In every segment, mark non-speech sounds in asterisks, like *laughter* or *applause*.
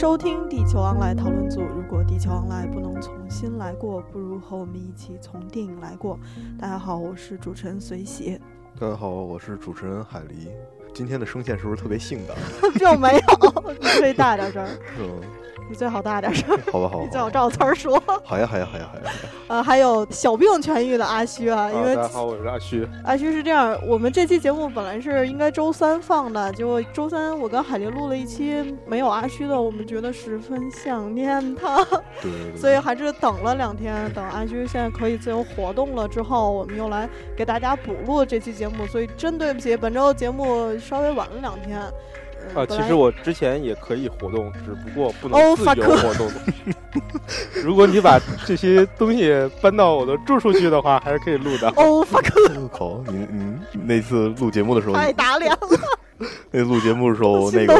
收听《地球迎来讨论组》。如果地球迎来不能重新来过，不如和我们一起从电影来过。大家好，我是主持人随喜。大家好，我是主持人海狸。今天的声线是不是特别性感？*laughs* 并没有，你可以大点声。嗯，你最好大点声。*laughs* 好吧，好吧。你最好照词儿说。好呀，好呀，好呀，好呀。呃，还有小病痊愈的阿虚啊，因为大家好，我是阿虚。阿虚是这样，我们这期节目本来是应该周三放的，结果周三我跟海林录了一期没有阿虚的，我们觉得十分想念他，对。所以还是等了两天，等阿虚现在可以自由活动了之后，我们又来给大家补录这期节目。所以真对不起，本周节目稍微晚了两天。啊，其实我之前也可以活动，只不过不能自由活动。*laughs* 如果你把这些东西搬到我的住处去的话，还是可以录的。哦，fuck！靠，*laughs* 你你那次录节目的时候太打脸了。那录节目的时候，那个。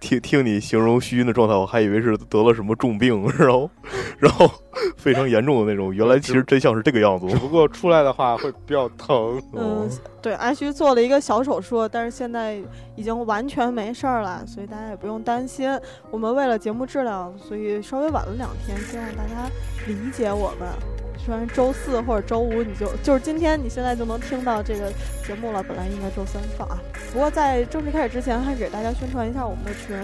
听听你形容虚晕的状态，我还以为是得了什么重病，然后，然后非常严重的那种。原来其实真相是这个样子。只不过出来的话会比较疼。嗯，对，安虚做了一个小手术，但是现在已经完全没事儿了，所以大家也不用担心。我们为了节目质量，所以稍微晚了两天，希望大家理解我们。虽然周四或者周五你就就是今天你现在就能听到这个节目了，本来应该周三放啊。不过在正式开始之前，还是给大家宣传一下我们的群，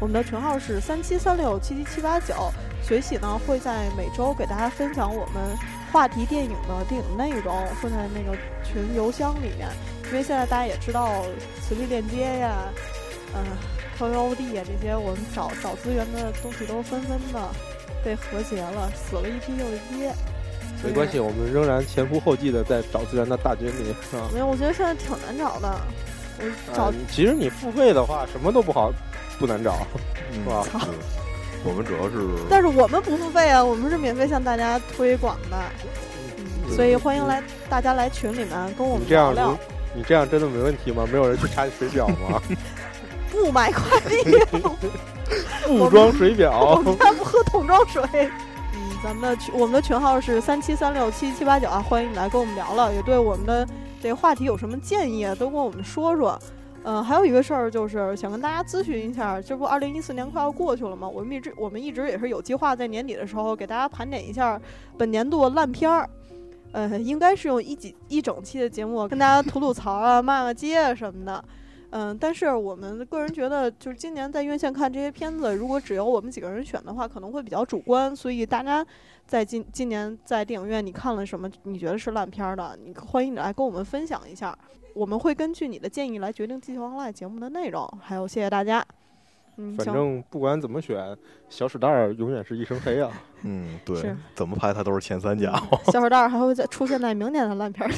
我们的群号是三七三六七七七八九。学喜呢会在每周给大家分享我们话题电影的电影内容，会在那个群邮箱里面。因为现在大家也知道磁力链接呀，嗯，QOD 呀这些我们找找资源的东西都纷纷的被和谐了，死了一批又一批。没关系，我们仍然前仆后继的在找资源的大军里？没有，我觉得现在挺难找的。我找，其实你付费的话，什么都不好，不难找，是吧？我们主要是，*laughs* 但是我们不付费啊，我们是免费向大家推广的，所以欢迎来大家来群里面跟我们聊聊。你这样真的没问题吗？没有人去查你水表吗？*laughs* *laughs* 不买快递，不装水表，我们家不喝桶装水。咱们的群，我们的群号是三七三六七七八九啊，欢迎你来跟我们聊聊，也对我们的这个话题有什么建议啊，都跟我们说说。嗯，还有一个事儿就是想跟大家咨询一下，这不二零一四年快要过去了吗？我们一直我们一直也是有计划在年底的时候给大家盘点一下本年度烂片儿，呃，应该是用一几一整期的节目跟大家吐吐槽啊、骂骂街啊什么的。嗯，但是我们个人觉得，就是今年在院线看这些片子，如果只有我们几个人选的话，可能会比较主观。所以大家在今今年在电影院你看了什么？你觉得是烂片的？你欢迎你来跟我们分享一下，我们会根据你的建议来决定《地球 online》节目的内容。还有，谢谢大家。嗯，反正不管怎么选，小史袋永远是一身黑啊。*laughs* 嗯，对，怎么拍它都是前三甲。*laughs* 小史袋还会再出现在明年的烂片里。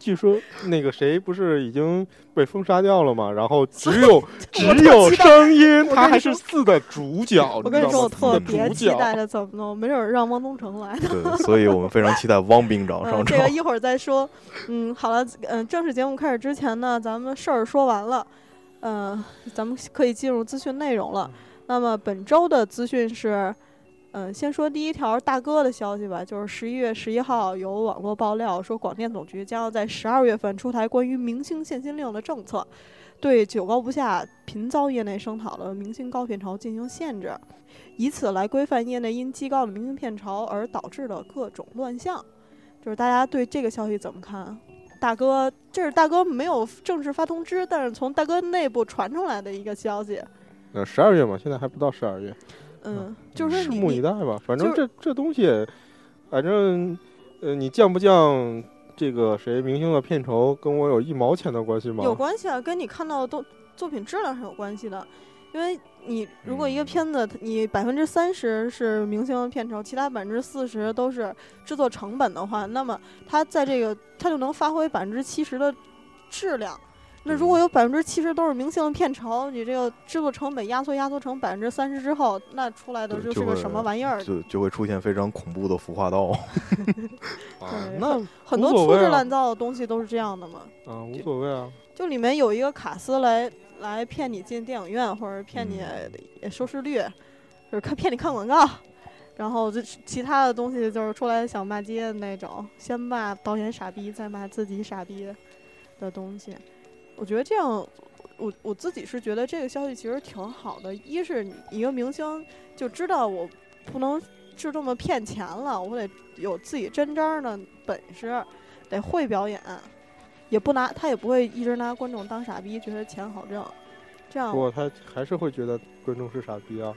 据说那个谁不是已经被封杀掉了吗？然后只有 *laughs* 只有声音，他还是四的主角。我跟你说，我特别期待着怎么弄，没准让汪东城来的。对，所以我们非常期待汪兵长上 *laughs* 场。这个一会儿再说。嗯，好了，嗯，正式节目开始之前呢，咱们事儿说完了，嗯，咱们可以进入资讯内容了。那么本周的资讯是。嗯，先说第一条大哥的消息吧，就是十一月十一号有网络爆料说，广电总局将要在十二月份出台关于明星限薪令的政策，对久高不下、频遭业内声讨的明星高片酬进行限制，以此来规范业内因极高的明星片酬而导致的各种乱象。就是大家对这个消息怎么看？大哥，这是大哥没有正式发通知，但是从大哥内部传出来的一个消息。呃，十二月嘛，现在还不到十二月。嗯，就是拭目以待吧。反正这这东西，反正呃，你降不降这个谁明星的片酬，跟我有一毛钱的关系吗？有关系啊，跟你看到的东作品质量是有关系的。因为你如果一个片子，你百分之三十是明星的片酬，其他百分之四十都是制作成本的话，那么它在这个它就能发挥百分之七十的质量。那如果有百分之七十都是明星的片酬，你这个制作成本压缩压缩成百分之三十之后，那出来的就是个什么玩意儿？就就会出现非常恐怖的腐化道。*laughs* *laughs* 对，那很多粗制滥造的东西都是这样的嘛。啊，无所谓啊。就里面有一个卡司来来骗你进电影院，或者骗你收视率，就是看骗你看广告，然后就其他的东西就是出来想骂街的那种，先骂导演傻逼，再骂自己傻逼的东西。我觉得这样，我我自己是觉得这个消息其实挺好的。一是一个明星就知道我不能就这么骗钱了，我得有自己真章的本事，得会表演，也不拿他也不会一直拿观众当傻逼，觉得钱好挣。这样，不过他还是会觉得观众是傻逼啊。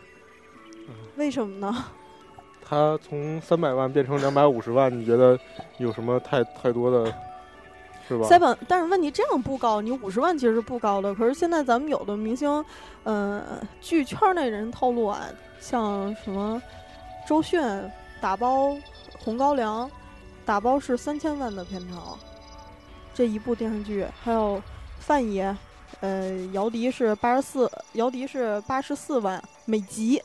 为什么呢？*laughs* 他从三百万变成两百五十万，你觉得有什么太太多的？是吧？三百，但是问题这样不高，你五十万其实是不高的。可是现在咱们有的明星，呃，据圈内人透露啊，像什么周迅打包红高粱，打包是三千万的片酬，这一部电视剧，还有范爷，呃，姚笛是八十四，姚笛是八十四万每集，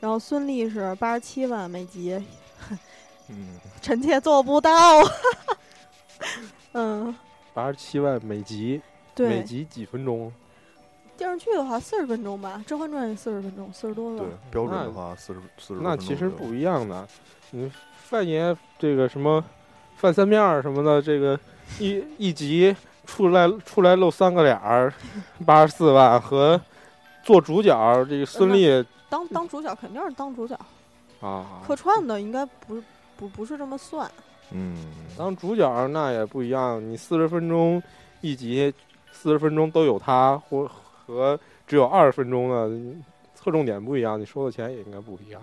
然后孙俪是八十七万每集，*laughs* 嗯，臣妾做不到。*laughs* 嗯，八十七万每集，对，每集几分钟？电视剧的话四十分钟吧，《甄嬛传》也四十分钟，四十多个。对，标准的话四十四十。那其实不一样的，你范爷这个什么范三面什么的，这个一一集出来出来露三个脸儿，八十四万和做主角这个孙俪当当主角肯定是当主角啊，客串的应该不不不是这么算。嗯，当主角那也不一样。你四十分钟一集，四十分钟都有他，或和只有二十分钟的侧重点不一样，你收的钱也应该不一样，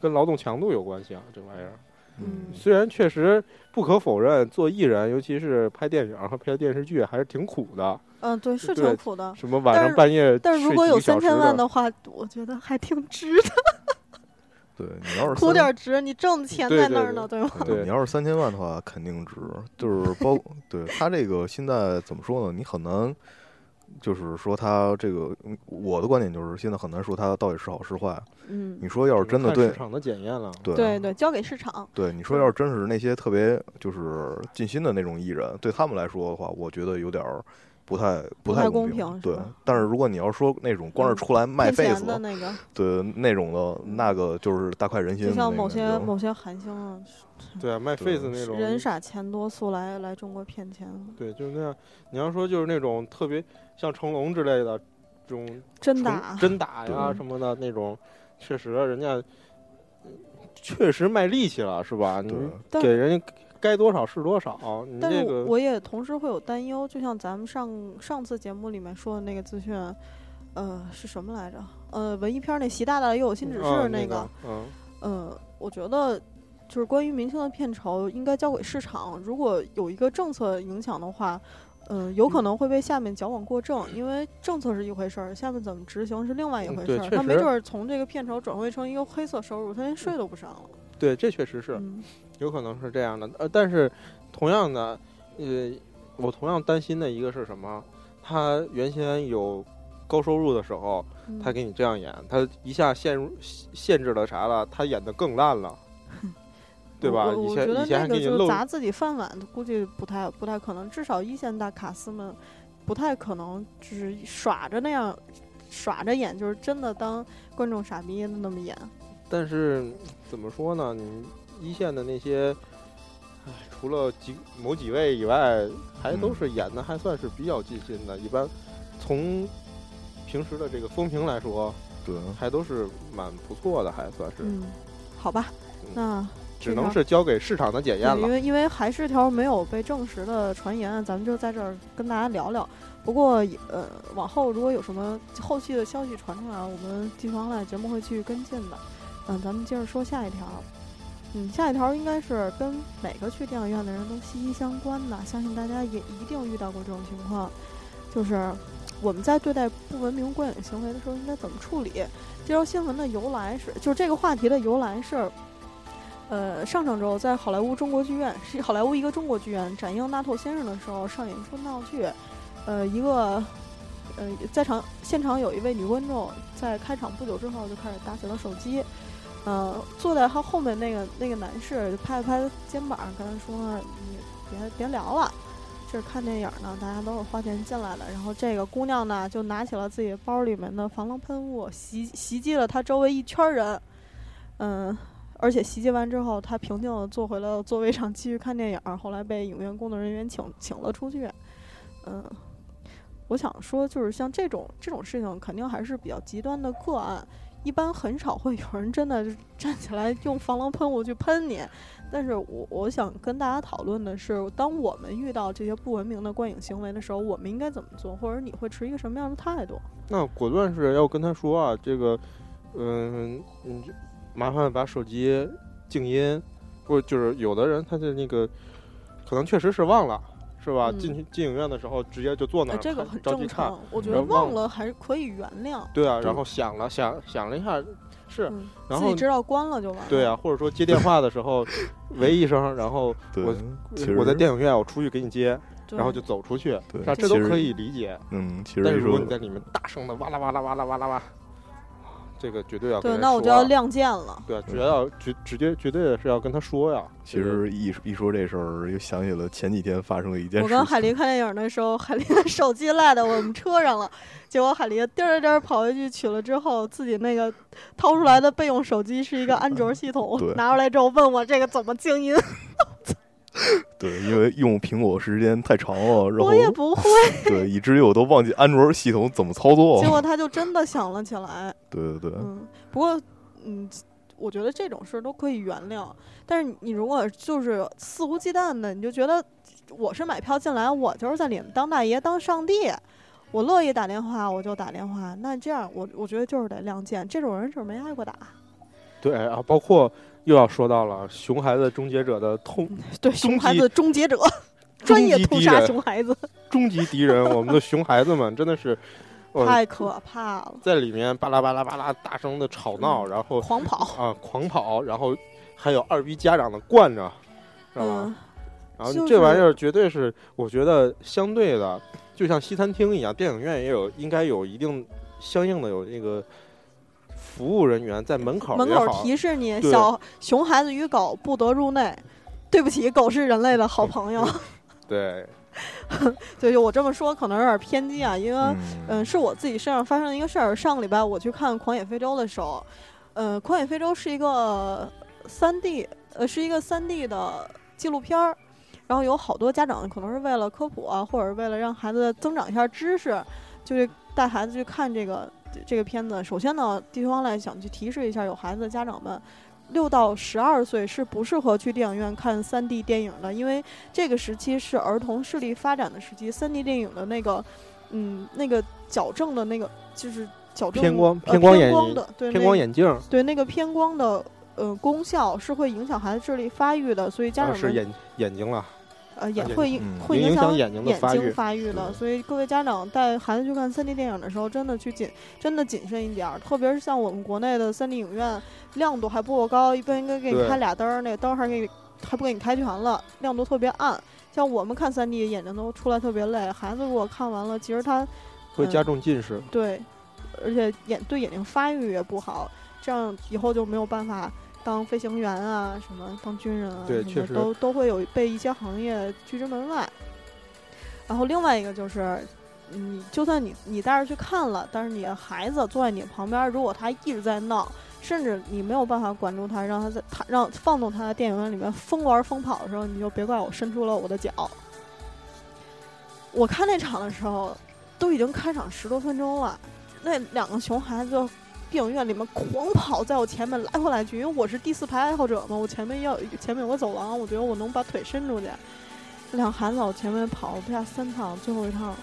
跟劳动强度有关系啊，这玩意儿。嗯，虽然确实不可否认，做艺人，尤其是拍电影和拍电视剧，还是挺苦的。嗯，对，是挺苦的。什么晚上半夜，但是如果有三千万的话，我觉得还挺值的。对你要是苦点值，你挣的钱在那儿呢，对吗？对，你要是三千万的话，肯定值。就是包，*laughs* 对他这个现在怎么说呢？你很难，就是说他这个，我的观点就是现在很难说他到底是好是坏。嗯，你说要是真的对市场的检验了，对对对，交给市场。对，你说要是真是那些特别就是尽心的那种艺人，对他们来说的话，我觉得有点儿。不太不太公平，对。但是如果你要说那种光是出来卖 face 的那个，对那种的，那个就是大快人心。就像某些某些韩星啊，*laughs* 对啊，卖 face 那种人傻钱多，速来来中国骗钱。对，就是那样。你要说就是那种特别像成龙之类的这种 *laughs* 真打真打呀什么的那种，确实人家确实卖力气了，是吧？你给人家。该多少是多少，但是我也同时会有担忧，就像咱们上上次节目里面说的那个资讯，呃，是什么来着？呃，文艺片那习大大又有新指示那个，嗯，呃，我觉得就是关于明星的片酬应该交给市场，如果有一个政策影响的话，嗯，有可能会被下面矫枉过正，因为政策是一回事儿，下面怎么执行是另外一回事儿，他没准儿从这个片酬转换成一个黑色收入，他连税都不上了。对，这确实是，有可能是这样的。呃，但是同样的，呃，我同样担心的一个是什么？他原先有高收入的时候，他给你这样演，他一下陷入限制了啥了？他演的更烂了，*laughs* 对吧？以前以前还给你露砸自己饭碗，估计不太不太可能。至少一线大卡司们不太可能就是耍着那样耍着演，就是真的当观众傻逼那么演。但是怎么说呢？你一线的那些，唉，除了几某几位以外，还都是演的还算是比较尽心的。一般从平时的这个风评来说，对，还都是蛮不错的，还算是。嗯，好吧，那只能是交给市场的检验了。因为因为还是条没有被证实的传言，咱们就在这儿跟大家聊聊。不过呃，往后如果有什么后续的消息传出来，我们地方来节目会继续跟进的。嗯，咱们接着说下一条。嗯，下一条应该是跟每个去电影院的人都息息相关的，相信大家也一定遇到过这种情况，就是我们在对待不文明观影行为的时候应该怎么处理？这条新闻的由来是，就是这个话题的由来是，呃，上上周在好莱坞中国剧院，是好莱坞一个中国剧院展映《纳透先生》的时候上演一出闹剧，呃，一个。呃，在场现场有一位女观众，在开场不久之后就开始打起了手机。呃，坐在他后面那个那个男士就拍了拍肩膀，跟他说：“你别别聊了，这是看电影呢，大家都是花钱进来的。”然后这个姑娘呢，就拿起了自己包里面的防狼喷雾，袭袭击了他周围一圈人。嗯，而且袭击完之后，他平静的坐回了座位上继续看电影。后来被影院工作人员请请了出去。嗯。我想说，就是像这种这种事情，肯定还是比较极端的个案，一般很少会有人真的 *laughs* 站起来用防狼喷雾去喷你。但是我我想跟大家讨论的是，当我们遇到这些不文明的观影行为的时候，我们应该怎么做，或者你会持一个什么样的态度？那果断是要跟他说啊，这个，嗯，你麻烦把手机静音，或者就是有的人他的那个可能确实是忘了。是吧？进去进影院的时候，直接就坐那儿，这个很正常。我觉得忘了还是可以原谅。对啊，然后想了想想了一下，是，然后自己知道关了就完了。对啊，或者说接电话的时候，*laughs* 喂一声，然后我我在电影院，我出去给你接，然后就走出去，这都可以理解。嗯，其实但是如果你在里面大声的哇啦哇啦哇啦哇啦哇。这个绝对要对，那我就要亮剑了。对，绝要绝直接绝对是要跟他说呀。其实一一说这事儿，又想起了前几天发生的一件事。我跟海狸看电影的时候，海狸的手机落在我们车上了，结果海狸颠儿颠儿跑回去取了之后，自己那个掏出来的备用手机是一个安卓系统，拿出来之后问我这个怎么静音。*laughs* 对，因为用苹果时间太长了，然后我也不会。*laughs* 对，以至于我都忘记安卓系统怎么操作。*laughs* 结果他就真的想了起来。对对对。嗯，不过，嗯，我觉得这种事儿都可以原谅。但是你如果就是肆无忌惮的，你就觉得我是买票进来，我就是在里面当大爷当上帝，我乐意打电话我就打电话。那这样，我我觉得就是得亮剑。这种人就是没挨过打。对啊，包括。又要说到了熊孩子终结者的痛，*laughs* 对熊孩子终结者，专业屠杀熊孩子，终极敌人，我们的熊孩子们真的是 *laughs* 太可怕了，在里面巴拉巴拉巴拉大声的吵闹，然后狂跑啊狂跑，然后还有二逼家长的惯着，知道吧？然后这玩意儿绝对是，我觉得相对的，就像西餐厅一样，电影院也有应该有一定相应的有那个。服务人员在门口门口提示你：小熊孩子与狗不得入内。对不起，狗是人类的好朋友。对，*laughs* 对，我这么说可能有点偏激啊，因为嗯，是我自己身上发生的一个事儿。上个礼拜我去看《狂野非洲》的时候，呃，《狂野非洲》是一个三 D，呃，是一个三 D 的纪录片儿。然后有好多家长可能是为了科普啊，或者是为了让孩子增长一下知识，就是带孩子去看这个。这个片子，首先呢，地球王来想去提示一下有孩子的家长们，六到十二岁是不适合去电影院看三 D 电影的，因为这个时期是儿童视力发展的时期，三 D 电影的那个，嗯，那个矫正的那个就是矫正偏光偏光眼的，对偏光眼镜，对那个偏光的呃功效是会影响孩子智力发育的，所以家长是眼眼睛了。呃，也会会影响眼睛发育了，所以各位家长带孩子去看 3D 电影的时候，真的去谨真的谨慎一点儿。特别是像我们国内的 3D 影院，亮度还不够高，一般应该给你开俩灯儿，那灯还给你还不给你开全了，亮度特别暗。像我们看 3D，眼睛都出来特别累。孩子如果看完了，其实他会加重近视。对，而且眼对眼睛发育也不好，这样以后就没有办法。当飞行员啊，什么当军人啊，对，确实都都会有被一些行业拒之门外。然后另外一个就是，你就算你你带着去看了，但是你的孩子坐在你旁边，如果他一直在闹，甚至你没有办法管住他，让他在他让放纵他在电影院里面疯玩疯跑的时候，你就别怪我伸出了我的脚。我看那场的时候，都已经开场十多分钟了，那两个熊孩子。电影院里面狂跑，在我前面来回来去，因为我是第四排爱好者嘛，我前面要前面有个走廊，我觉得我能把腿伸出去。两孩子在我前面跑了不下三趟，最后一趟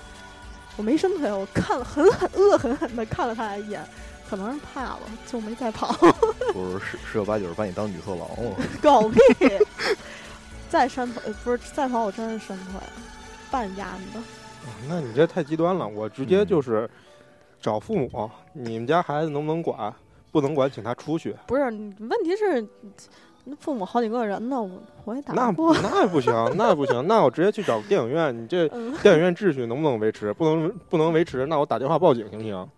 我没伸腿，我看了狠狠恶狠狠的看了他一眼，可能是怕了，就没再跑。*laughs* 不是十十有八九是把你当女色狼了。*laughs* 狗屁！*laughs* 再伸腿不是再跑，我真是伸腿，半压的。那你这太极端了，我直接就是。找父母，你们家孩子能不能管？不能管，请他出去。不是，问题是，父母好几个人呢，我我也打那不那不行，那不行，那我直接去找电影院。你这电影院秩序能不能维持？不能，不能维持，那我打电话报警行不行？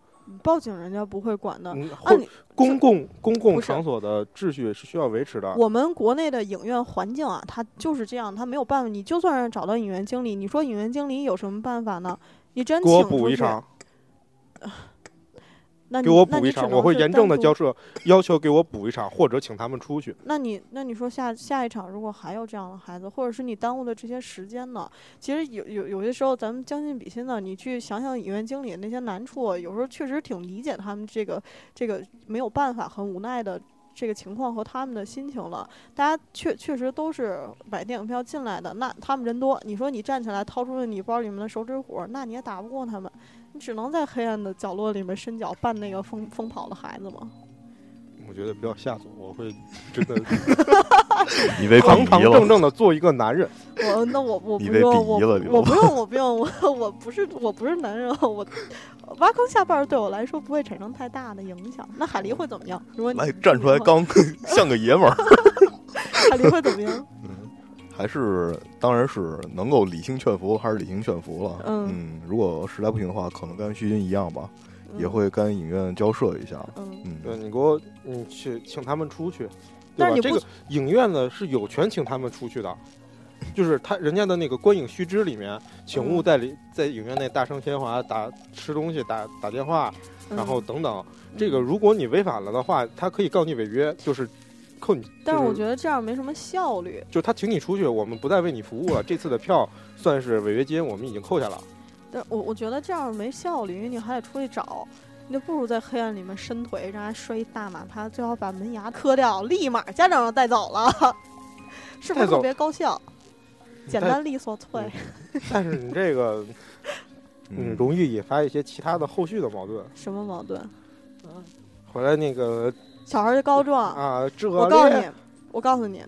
报警人家不会管的。啊，公共公共场所的秩序是需要维持的。我们国内的影院环境啊，它就是这样，它没有办法。你就算是找到影院经理，你说影院经理有什么办法呢？你真请出去。那给我补一场，我会严正的交涉，要求给我补一场，或者请他们出去。那你那你说下下一场如果还有这样的孩子，或者是你耽误的这些时间呢？其实有有有些时候咱们将心比心的，你去想想影院经理那些难处，有时候确实挺理解他们这个这个没有办法很无奈的这个情况和他们的心情了。大家确确实都是买电影票进来的，那他们人多，你说你站起来掏出了你包里面的手指虎，那你也打不过他们，你只能在黑暗的角落里面伸脚扮那个疯疯跑的孩子吗。我觉得不要吓死我，我会真的 *laughs* 你被堂堂正正的做一个男人。我那我我不你被用，我我不 *laughs* 用，我不用，我我不是我不是男人，我挖坑下绊儿对我来说不会产生太大的影响。那海狸会怎么样？如果你来站出来，刚 *laughs* 像个爷们儿。海狸会怎么样？还是当然是能够理性劝服，还是理性劝服了。嗯如果实在不行的话，可能跟徐军一样吧，也嗯会跟影院交涉一下。嗯，嗯，对你给我，你去请他们出去，对吧？但是这个影院呢是有权请他们出去的，就是他人家的那个观影须知里面，请勿嗯在里在影院内大声喧哗、打吃东西、打打电话，然后嗯等等。这个如果你违反了的话，他可以告你违约，就是扣你。但是我觉得这样没什么效率。就他请你出去，我们不再为你服务了，这次的票算是违约金，我们已经扣下了。但我我觉得这样没效率，因为你还得出去找，你就不如在黑暗里面伸腿，让人摔一大马趴，最好把门牙磕掉，立马家长就带走了，是不是特别高效？简单利索脆。但是你这个，嗯，容易引发一些其他的后续的矛盾。什么矛盾？嗯回来那个小孩儿就告状，啊，我告诉你，我告诉你，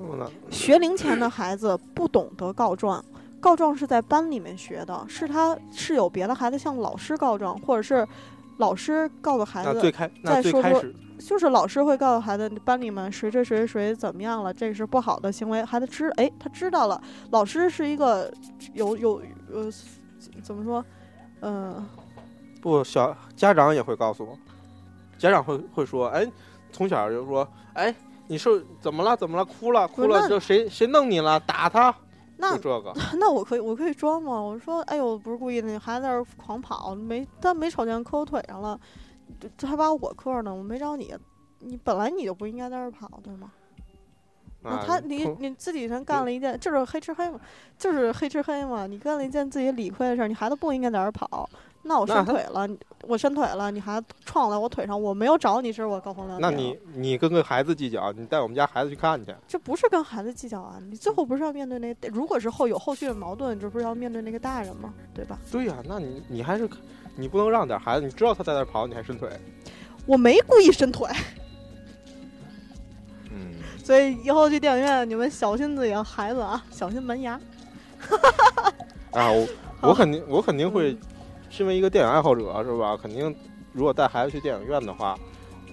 学龄前的孩子不懂得告状，告状是在班里面学的，是他是有别的孩子向老师告状，或者是老师告诉孩子再说说就是老师会告诉孩子，班里面谁谁谁谁怎么样了，这个是不好的行为，孩子知哎他知道了，老师是一个有有呃怎么说，嗯、不小家长也会告诉我，家长会会说，哎，从小就说，哎，你是怎么了？怎么了？哭了？哭了？就谁谁弄你了？打他？那就这个，*laughs* 那我可以，我可以装吗？我说，哎呦，不是故意的，你孩子在那儿狂跑，没，他没瞅见磕我腿上了，这这还把我磕呢，我没找你，你本来你就不应该在这儿跑，对吗？那啊他你你自己人干了一件，就是黑吃黑嘛，就是黑吃黑嘛，你干了一件自己理亏的事儿，你孩子不应该在这儿跑，那我伸腿了，我伸腿了，你还撞在我腿上，我没有找你，这是我高风亮节。那你你跟个孩子计较，你带我们家孩子去看去，这不是跟孩子计较啊，你最后不是要面对那，如果是后有后续的矛盾，这不是要面对那个大人吗？对吧？对呀、那你你还是你不能让点孩子，你知道他在那跑，你还伸腿，我没故意伸腿。嗯，所以以后去电影院，你们小心自己的孩子啊，小心门牙。啊，我好我肯定我肯定会嗯，身为一个电影爱好者是吧？肯定如果带孩子去电影院的话，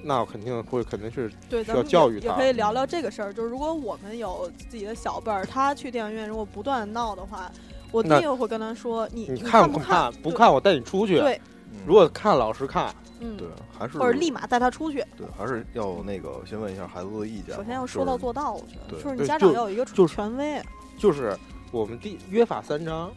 那我肯定会肯定是对，需要教育他也可以聊聊这个事儿。就是如果我们有自己的小辈儿，他去电影院如果不断闹的话，我第一个会跟他说：“你你看不看？对不看我带你出去。对，嗯如果看老师看，嗯，对，还是或者立马带他出去。对，还是要那个先问一下孩子的意见。首先要说到做到，我觉得就是你家长要有一个就权威。就是我们第约法三章，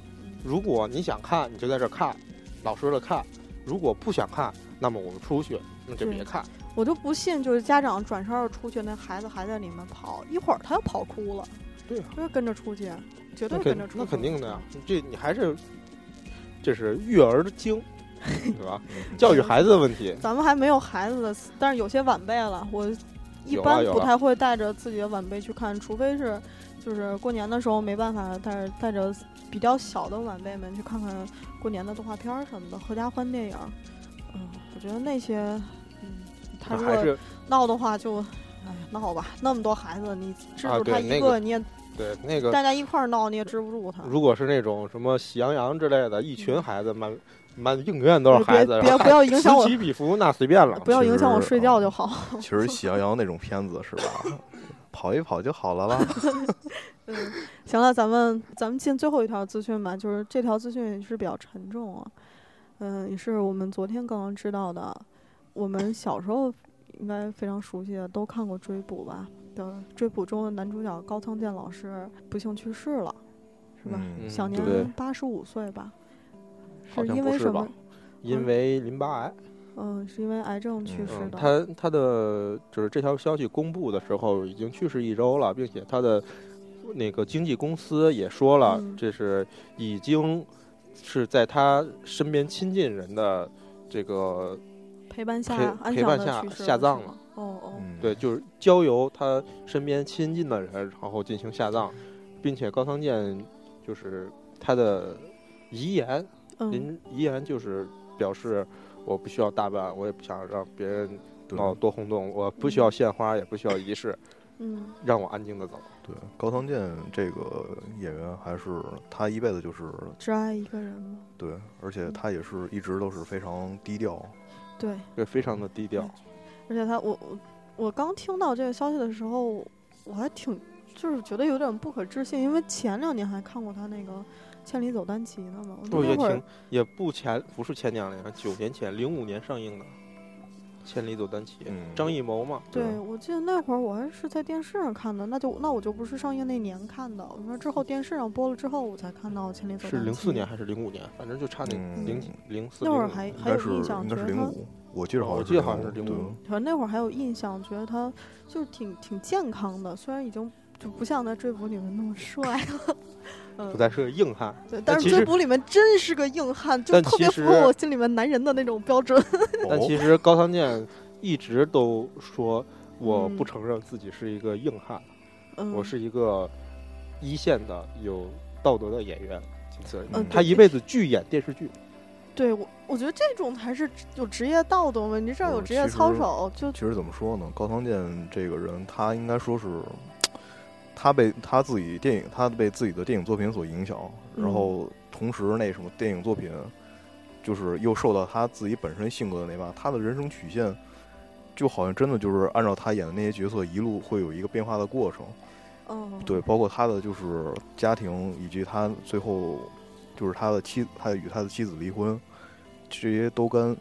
如果你想看，你就在这儿看，老实的看；如果不想看，那么我们出去，那就别看。我就不信，就是家长转身要出去，那孩子还在里面跑，一会儿他又跑哭了，对啊，就是跟着出去，绝对跟着出去。那肯定的呀，这你还是这是育儿的经，*laughs* 对吧？嗯教育孩子的问题。咱们还没有孩子的，但是有些晚辈了，我一般不太会带着自己的晚辈去看，除非是就是过年的时候没办法带着带着比较小的晚辈们去看看过年的动画片儿什么的，合家欢电影。嗯，我觉得那些，嗯，他如果闹的话就，哎，闹吧，那么多孩子，你制啊住他一个你也对那个，大家一块儿闹，你也治不住他。如果是那种什么喜羊羊之类的，一群孩子满满影院都是孩子，别不要影响 *laughs* 我此起彼伏，那随便了。不要影响我睡觉就好。其实 *laughs*《喜羊羊》那种片子是吧？*laughs* 跑一跑就好了啦。*laughs* 嗯，行了，咱们咱们进最后一条资讯吧，就是这条资讯也是比较沉重啊，嗯，也是我们昨天刚刚知道的，我们小时候应该非常熟悉的，都看过《追捕》吧？的《追捕》中的男主角高仓健老师不幸去世了，是吧？嗯享年八十五岁吧？是因为什么？因为淋巴癌。嗯，是因为癌症去世的。他他的就是这条消息公布的时候，已经去世一周了，并且他的那个经纪公司也说了，这是已经是在他身边亲近人的这个陪伴下陪伴下下葬了。哦哦，对，就是交由他身边亲近的人，然后进行下葬，并且高仓健就是他的遗言，您遗言就是表示。我不需要大办，我也不想让别人闹多轰动。我不需要献花，也不需要仪式，嗯，让我安静的走。对，高仓健这个演员还是他一辈子就是只爱一个人吗？对，而且他也是一直都是非常低调。对，对，非常的低调。而且他，我我我刚听到这个消息的时候，我还挺就是觉得有点不可置信，因为前两年还看过他那个。千里走单骑呢嘛，不也挺也不前不是前两年，九年前零五年上映的《千里走单骑》，张艺谋嘛。对，我记得那会儿我还是在电视上看的，那就那我就不是上映那年看的。我说之后电视上播了之后，我才看到《千里走单骑》。是零四年还是零五年？反正就差那零零四。那会儿还还有印象，觉得他，我记得好，我记得好像是零五。反正那会儿还有印象，觉得他就是挺挺健康的，虽然已经就不像在《追捕》里面那么帅了。*laughs* 不再是个硬汉，对，但是追捕里面真是个硬汉，就特别符合我心里面男人的那种标准。*laughs* 但其实高仓健一直都说，我不承认自己是一个硬汉，我是一个一线的有道德的演员。嗯，他一辈子拒演电视剧。对我，我觉得这种才是有职业道德嘛。你这有职业操守，就其实怎么说呢？高仓健这个人，他应该说是。他被他自己电影，他被自己的电影作品所影响，然后同时那什么电影作品，就是又受到他自己本身性格的那吧，他的人生曲线就好像真的就是按照他演的那些角色一路会有一个变化的过程。哦，对，包括他的就是家庭，以及他最后就是他的妻，他与他的妻子离婚，这些都跟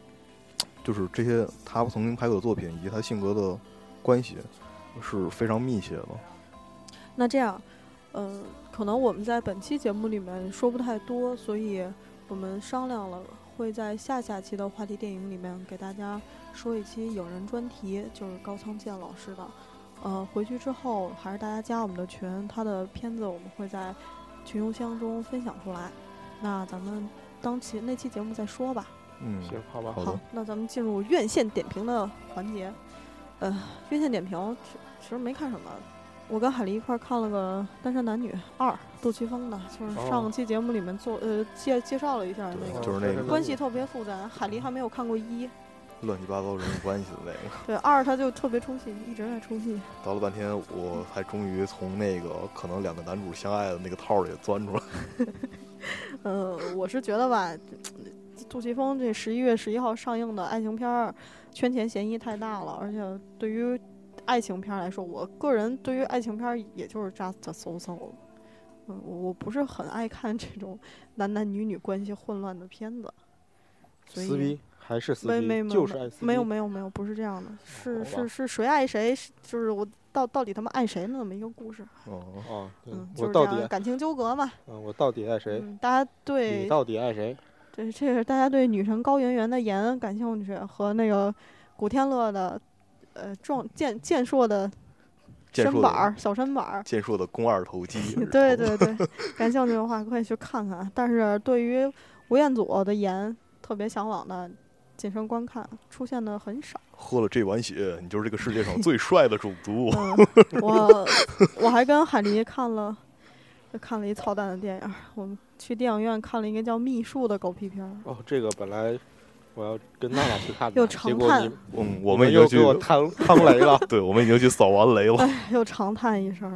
就是这些他曾经拍过的作品以及他性格的关系是非常密切的。那这样，嗯，可能我们在本期节目里面说不太多，所以我们商量了，会在下下期的话题电影里面给大家说一期影人专题，就是高仓健老师的。呃，回去之后还是大家加我们的群，他的片子我们会在群邮箱中分享出来。那咱们当期那期节目再说吧。嗯，行，好吧。好，那咱们进入院线点评的环节。呃，院线点评其实没看什么。我跟海丽一块看了个《单身男女二》，杜琪峰的，就是上期节目里面做呃介介绍了一下那个，就是那个关系特别复杂。海丽还没有看过一，乱七八糟人物关系的那个。对二，他就特别出戏，一直在出戏。倒了半天，我才终于从那个可能两个男主相爱的那个套里钻出来。*laughs* 呃，我是觉得吧，杜琪峰这十一月十一号上映的爱情片儿，圈钱嫌疑太大了，而且对于。爱情片来说，我个人对于爱情片也就是 just so so，嗯，我不是很爱看这种男男女女关系混乱的片子。撕逼还是撕逼？没就是爱没有没有没有，不是这样的，是是是谁爱谁，就是我到到底他们爱谁那么一个故事。哦哦，嗯，就是这样，感情纠葛嘛。嗯，我到底爱谁？大家对你到底爱谁？对，这是大家对女神高圆圆的颜感兴趣，和那个古天乐的。呃，壮健健硕的身板儿，小身板儿，健硕的肱二头肌。*laughs* 对对对，感兴趣的话可以去看看。但是对于吴彦祖的颜特别向往的，谨慎观看，出现的很少。喝了这碗血，你就是这个世界上最帅的种族。我 *laughs* 我还跟海狸看了，看了一操蛋的电影。我们去电影院看了一个叫《秘术》的狗屁片儿。哦，这个本来。我要跟娜娜去看的，结果你，嗯，我们已经给我趟趟 *laughs* 雷了。对，我们已经去扫完雷了。哎又长叹一声。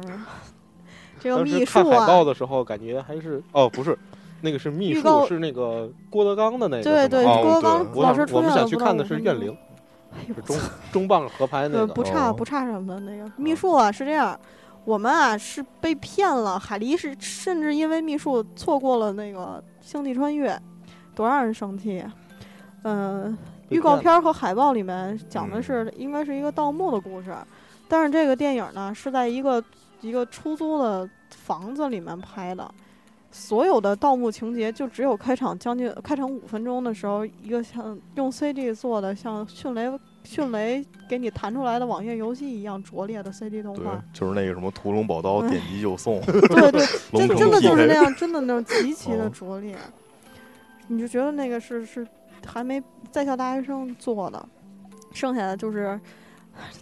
*laughs* 这个秘书啊。看海报的时候，感觉还是哦，不是，那个是秘书，是那个郭德纲的那个。对对，郭德纲老师我们想去看的是《怨灵》，是中中棒合拍那个。不差不差什么的那个秘术啊，是这样，我们啊是被骗了。海狸是甚至因为秘术错过了那个《星际穿越》，多让人生气。嗯，预告片和海报里面讲的是应该是一个盗墓的故事，但是这个电影呢是在一个一个出租的房子里面拍的，所有的盗墓情节就只有开场将近开场五分钟的时候，一个像用 CG 做的像迅雷迅雷给你弹出来的网页游戏一样拙劣的 CD 动画。，就是那个什么屠龙宝刀，*laughs* 点击就送。对对，真真的就是那样，真的那种极其的哦拙劣。你就觉得那个是是还没在校大学生做的，剩下的就是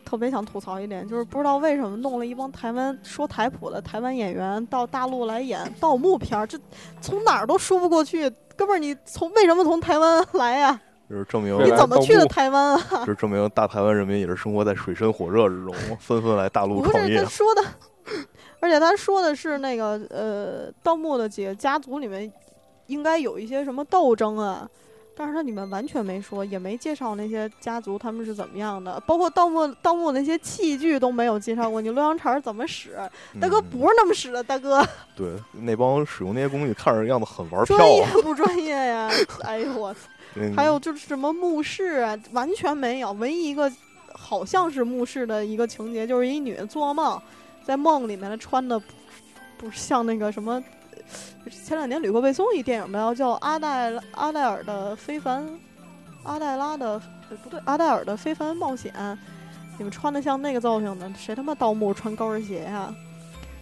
特别想吐槽一点，就是不知道为什么弄了一帮台湾说台普的台湾演员到大陆来演盗墓片儿，这从哪儿都说不过去。哥们儿，你从为什么从台湾来呀、*laughs* 就是证明，你怎么去的台湾啊？*laughs* 是证明大台湾人民也是生活在水深火热之中，纷纷来大陆不是创业他。*laughs* 说的，而且他说的是那个呃，盗墓的几个家族里面应该有一些什么斗争啊，但是它里面完全没说，也没介绍那些家族他们是怎么样的，包括盗墓盗墓那些器具都没有介绍过，你洛阳铲儿怎么使？大哥嗯不是那么使的，大哥 *laughs* 对，那帮使用那些工具看着样子很玩票专业啊。不专业呀？*laughs* 哎呦我操！嗯还有就是什么墓室啊，完全没有。唯一一个好像是墓室的一个情节，就是一女的做梦，在梦里面穿的不不是像那个什么，前两年吕克贝松一电影吧，叫阿黛阿黛尔的非凡，阿黛拉的呃不对，阿黛尔的非凡冒险。你们穿的像那个造型的，谁他妈盗墓穿高跟鞋呀、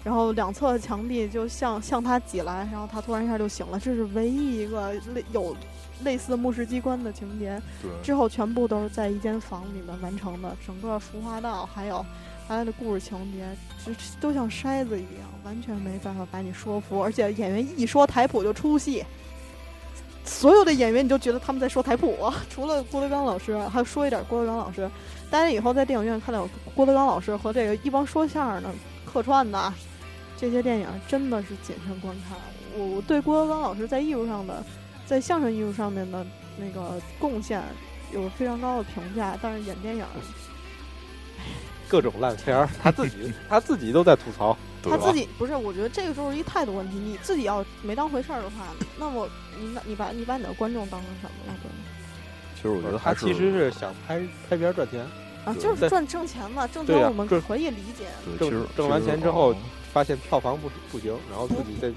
然后两侧墙壁就向向他挤来，然后他突然一下就醒了。这是唯一一个类有类似墓室机关的情节，之后全部都是在一间房里面完成的。整个服化道还有他的故事情节，这都像筛子一样，完全没办法把你说服。而且演员一说台普就出戏，所有的演员你就觉得他们在说台普，*laughs* 除了郭德纲老师，还说一点郭德纲老师。大家以后在电影院看到郭德纲老师和这个一帮说相声的客串的这些电影，真的是谨慎观看。我我对郭德纲老师在艺术上的，在相声艺术上面的那个贡献有非常高的评价，但是演电影，各种烂片儿，他自己他自己都在吐槽。他自己不是，我觉得这个就是一态度问题。你自己要没当回事儿的话，那么你那你把你把你的观众当成什么了，对吗？其实我觉得他还是其实是想拍拍片儿赚钱，啊，就是赚挣钱嘛，挣钱我们可以理解。对，挣挣完钱之后哦发现票房不不行，然后自己再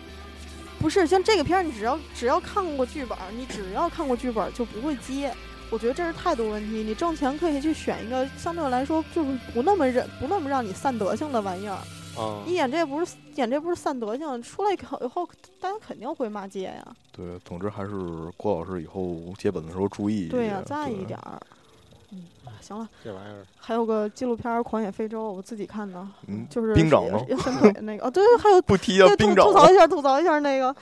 不是像这个片儿，你只要只要看过剧本，你只要看过剧本就不会接。我觉得这是态度问题。你挣钱可以去选一个相对来说就是不那么让不那么让你散德性的玩意儿。啊你演这不是演这不是散德性，出来以后以后大家肯定会骂街呀。对，总之还是郭老师以后接本的时候注意一对呀、些在意对点儿。嗯，行了，这玩意儿还有个纪录片儿《狂野非洲》，我自己看的，嗯，就是冰长吗那个。哦，对，还有不提对啊，兵长吐吐槽一下，吐槽一下那个，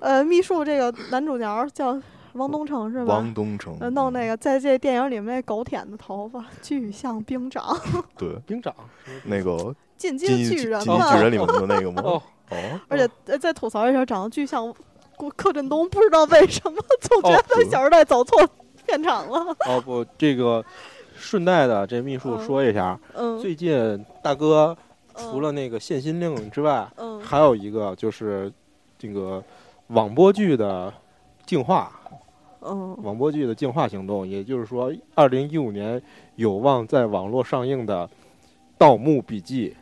呃，秘术这个男主角叫王东城是吧？王东城呃，弄那个在这电影里面那狗舔的头发，巨像冰长，对冰长那个进击的巨人进击嘛巨。人 *laughs* 里面的那个吗？哦，哦，而且呃再吐槽一下，长得巨像郭柯震东，不知道为什么总觉得小时代走错片场了。哦不，这个顺带的这秘书嗯。说一下，嗯，最近大哥嗯。除了那个限薪令之外，嗯。还有一个就是这个网播剧的净化，嗯。网播剧的净化行动，也就是说，二零一五年有望在网络上映的《盗墓笔记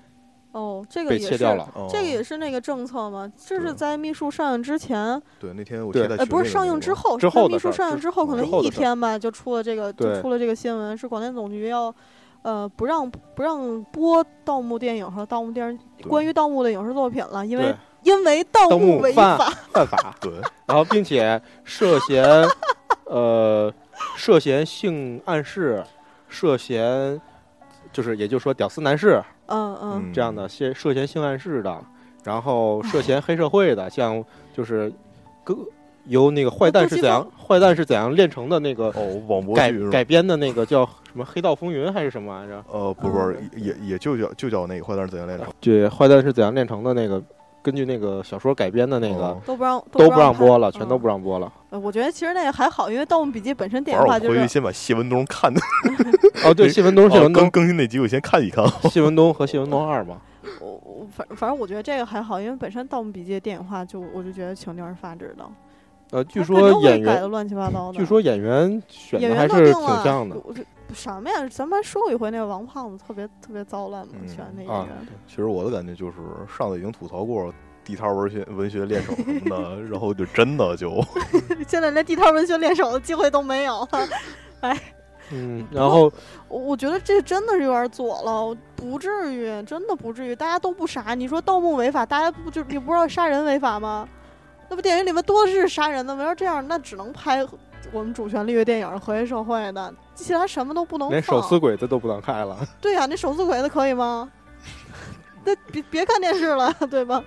哦，这》个也是被切掉了。哦这个也是那个政策吗？这是在秘书上映之前，对，那天我对呃，贴在群不是上映之后，之是在秘书上映之后，可能一之后的事儿天吧，就出了这个，就对出了这个新闻，是广电总局要，呃，不让不让播盗墓电影和盗墓电视对关于盗墓的影视作品了，因为对，因为盗盗墓违犯法。犯法，*laughs* 对，然后并且涉嫌呃涉嫌性暗示，涉嫌就是也就是说屌丝男士嗯嗯。嗯。这样的涉涉嫌性暗示的，然后涉嫌黑社会的，像就是各由那个坏蛋是怎样坏蛋是怎样炼成的那个哦，网播改剧改编的那个叫什么《黑道风云》还是什么来着？呃，不不是，也也就叫就叫那个坏蛋是怎样炼成对，坏蛋是怎样炼成的那个，根据那个小说改编的那个哦都不让都不让播了，全都嗯不让播了。呃我觉得其实那个还好，因为《盗墓笔记》本身电影化就是回去先把谢文东看的，*laughs* 哦，对，*laughs* 谢文东，谢哦文东，更更新那集我先看一看。*laughs* 谢文东和谢文东二嘛。我我反反正我觉得这个还好，因为本身《盗墓笔记》电影化就我就觉得挺令人发指的，呃，据说演员，改的乱七八糟的。据说演员选的还是挺像的什么呀？咱们还说过一回那个王胖子特别特别糟烂嘛，嗯选那演啊员。。其实我的感觉就是，上次已经吐槽过，地摊文学文学练手什么的，*laughs* 然后就真的就 *laughs* 现在连地摊文学练手的机会都没有了。*laughs* 哎，嗯，然后我我觉得这真的是有点左了，不至于，真的不至于，大家都不傻。你说盗墓违法，大家不就你不知道杀人违法吗？那不电影里面多的是杀人的吗？要这样，那只能拍我们主旋律的电影，和谐社会的，其他什么都不能放。连手撕鬼子都不能看了。对呀，那手撕鬼子可以吗？*laughs* 那别别看电视了，*laughs* 对吧？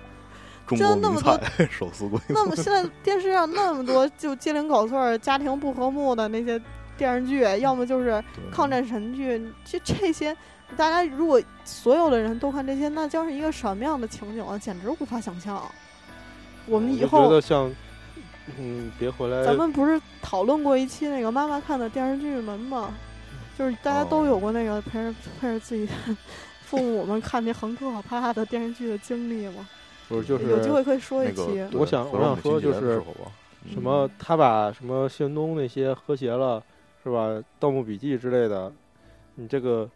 中国名菜 *laughs* 手撕鬼子。那么现在电视上那么多就鸡零狗碎、家庭不和睦的那些电视剧，要么就是抗战神剧，就这些，大家如果所有的人都看这些，那将是一个什么样的情景啊？简直无法想象。我们以后觉得像，嗯，别回来。咱们不是讨论过一期那个妈妈看的电视剧门吗？就是大家都有过那个陪着陪着自己。父母们看那很可怕的电视剧的经历吗？不是，就是有机会可以说一期。我想，我想说就是什么，他把什么谢文东那些和谐了，是吧？《盗墓笔记》之类的，你这个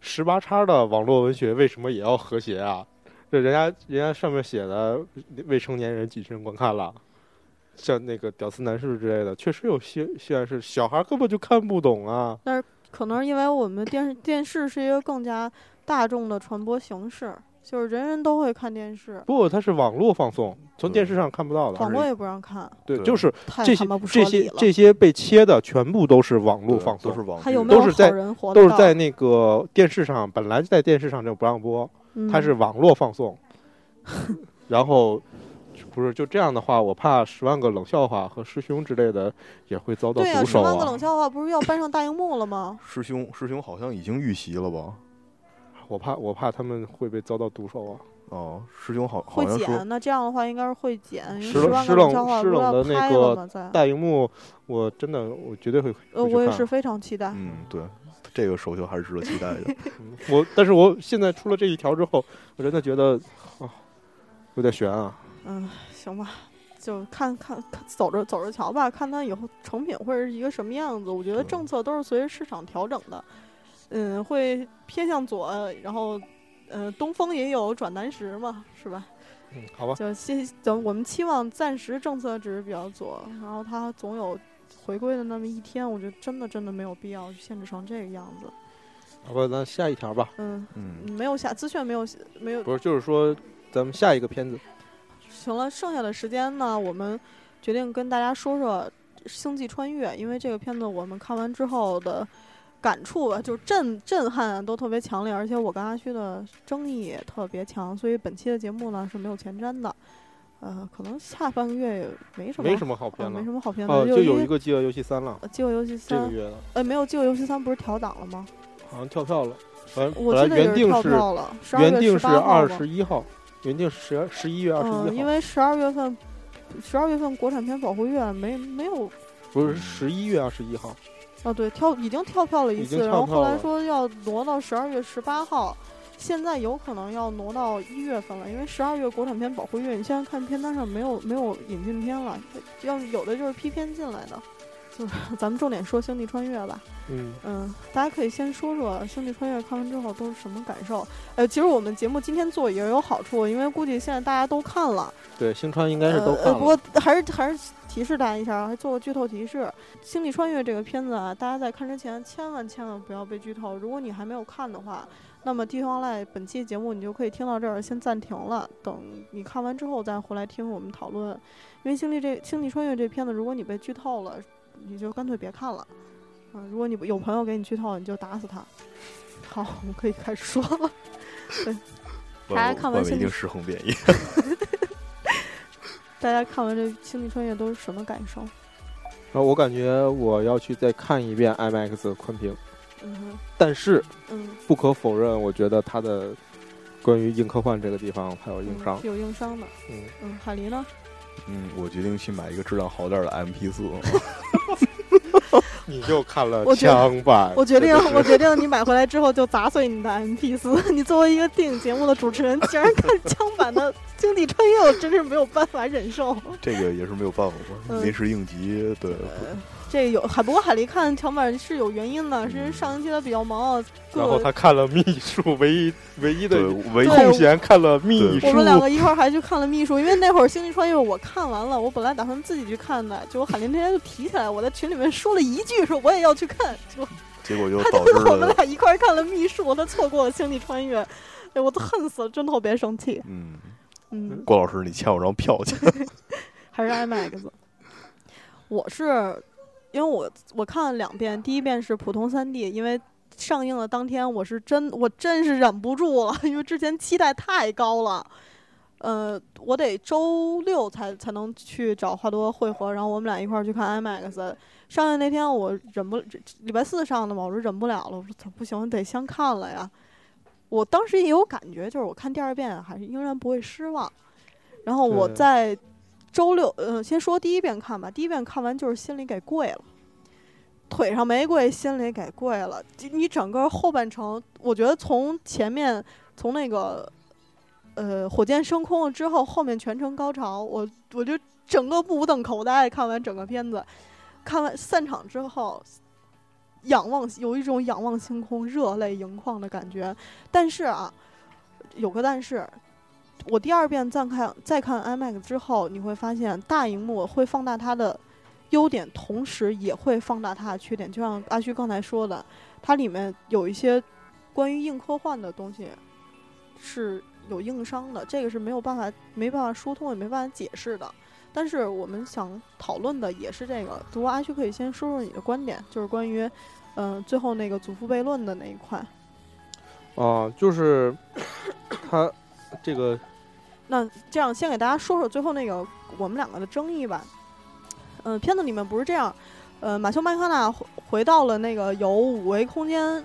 十八叉的网络文学为什么也要和谐啊？这人家人家上面写的未成年人谨慎观看了，像那个屌丝男士之类的，确实有些显示小孩根本就看不懂啊。但是。可能因为我们电视电视是一个更加大众的传播形式，就是人人都会看电视。不，它是网络放送，从电视上看不到的。网络也不让看。对，就是这些这些这些被切的全部都是网络放送，都是网。还有没有好人活？都是在那个电视上，本来在电视上就不让播，它是网络放送，*laughs* 然后。不是就这样的话，我怕十万个冷笑话和师兄之类的也会遭到毒手啊！十万个冷笑话不是要搬上大荧幕了吗？师兄，师兄好像已经遇袭了吧？我怕，我怕他们会被遭到毒手啊！哦，师兄好会剪，那这样的话应该是会剪。湿冷湿冷湿冷的那个大荧幕，我真的我绝对会。呃，我也是非常期待。嗯，对，这个手秀还是值得期待的。*laughs* *laughs* 我，但是我现在出了这一条之后，我真的觉得啊，有点悬啊。嗯，行吧，就看看看走着走着瞧吧，看它以后成品会是一个什么样子。我觉得政策都是随着市场调整的，嗯，会偏向左，然后，呃，东风也有转南时嘛，是吧？嗯，好吧。就期等我们期望暂时政策只是比较左，然后它总有回归的那么一天。我觉得真的真的没有必要限制成这个样子。好吧，那下一条吧。嗯嗯，没有下资讯，没有没有。不是，就是说咱们下一个片子。行了，剩下的时间呢，我们决定跟大家说说《星际穿越》，因为这个片子我们看完之后的感触吧，就是震震撼都特别强烈，而且我跟阿虚的争议也特别强，所以本期的节目呢是没有前瞻的。呃，可能下半个月也没什么，没什么好片了，没什么好片了，就有一个《饥饿游戏三》了，《饥饿游戏三》这个月的，呃，没有，《饥饿游戏三》不是调档了吗？好像跳票了，我记得原定是原定是二十一号。原定十十一月二十一号，因为十二月份，十二月份国产片保护月没没有，不是十一月二十一号，哦对，跳已经跳票了一次，然后后来说要挪到十二月十八号，现在有可能要挪到一月份了，因为十二月国产片保护月，你现在看片单上没有没有引进片了，要有的就是批片进来的。就是咱们重点说《星际穿越》吧。嗯嗯，大家可以先说说《星际穿越》看完之后都是什么感受？呃，其实我们节目今天做也有好处，因为估计现在大家都看了。对，星川应该是都看了。不过还是还是提示大家一下，还做个剧透提示：《星际穿越》这个片子啊，大家在看之前千万千万不要被剧透。如果你还没有看的话，那么《地方赖》本期节目你就可以听到这儿先暂停了，等你看完之后再回来听我们讨论。因为《星际这星际穿越》这片子，如果你被剧透了。你就干脆别看了，嗯，如果你有朋友给你剧透，你就打死他。好，我们可以开始说了。对，大家看完《星际时空变异》，大家看完这《星际穿越》都是什么感受？啊，我感觉我要去再看一遍 IMAX 宽屏。嗯但是，嗯，不可否认，我觉得它的关于硬科幻这个地方还有硬伤，有硬伤的。嗯嗯，海狸呢？嗯，我决定去买一个质量好点的 MP 四。*laughs* *laughs* 你就看了枪版？我决定，我决定，你买回来之后就砸碎你的 MP 四。*laughs* 你作为一个电影节目的主持人，*laughs* 竟然看枪版的《星际穿越》，我真是没有办法忍受。这个也是没有办法，临时应急。对，这有海不过海狸看长板是有原因的，是因为上一期他比较忙啊。然后他看了秘书，唯一唯一的唯空闲看了秘书。我们两个一块儿还去看了秘书，因为那会儿星际穿越我看完了，我本来打算自己去看的，结果海林那天就提起来，我在群里面说了一句，说我也要去看，结果结果就 *laughs* 他导致我们俩一块儿看了秘书，他错过了星际穿越，哎，我都恨死了，真特别生气。嗯嗯，郭老师，你欠我张票去。*laughs* 还是 IMAX，*laughs* 我是因为我我看了两遍，第一遍是普通三 D，因为上映的当天我是真我真是忍不住了，因为之前期待太高了，呃，我得周六才才能去找华多汇合，然后我们俩一块儿去看 IMAX。上映那天我忍不礼拜四上的嘛，我说忍不了了，我说不行，得先看了呀。我当时也有感觉，就是我看第二遍还是仍然不会失望。然后我在。周六，嗯，先说第一遍看吧。第一遍看完就是心里给跪了，腿上没跪，心里给跪了。你整个后半程，我觉得从前面从那个，呃，火箭升空了之后，后面全程高潮，我我就整个目瞪口呆。看完整个片子，看完散场之后，仰望有一种仰望星空、热泪盈眶的感觉。但是啊，有个但是。我第二遍再看再看 IMAX 之后，你会发现大荧幕会放大它的优点，同时也会放大它的缺点。就像阿旭刚才说的，它里面有一些关于硬科幻的东西是有硬伤的，这个是没有办法没办法疏通也没办法解释的。但是我们想讨论的也是这个。不过阿旭可以先说说你的观点，就是关于嗯最后那个祖父悖论的那一块。哦，*laughs* *laughs* *laughs* 就是他这个。那这样，先给大家说说最后那个我们两个的争议吧。嗯，片子里面不是这样，呃，马修麦康纳回到了那个由五维空间、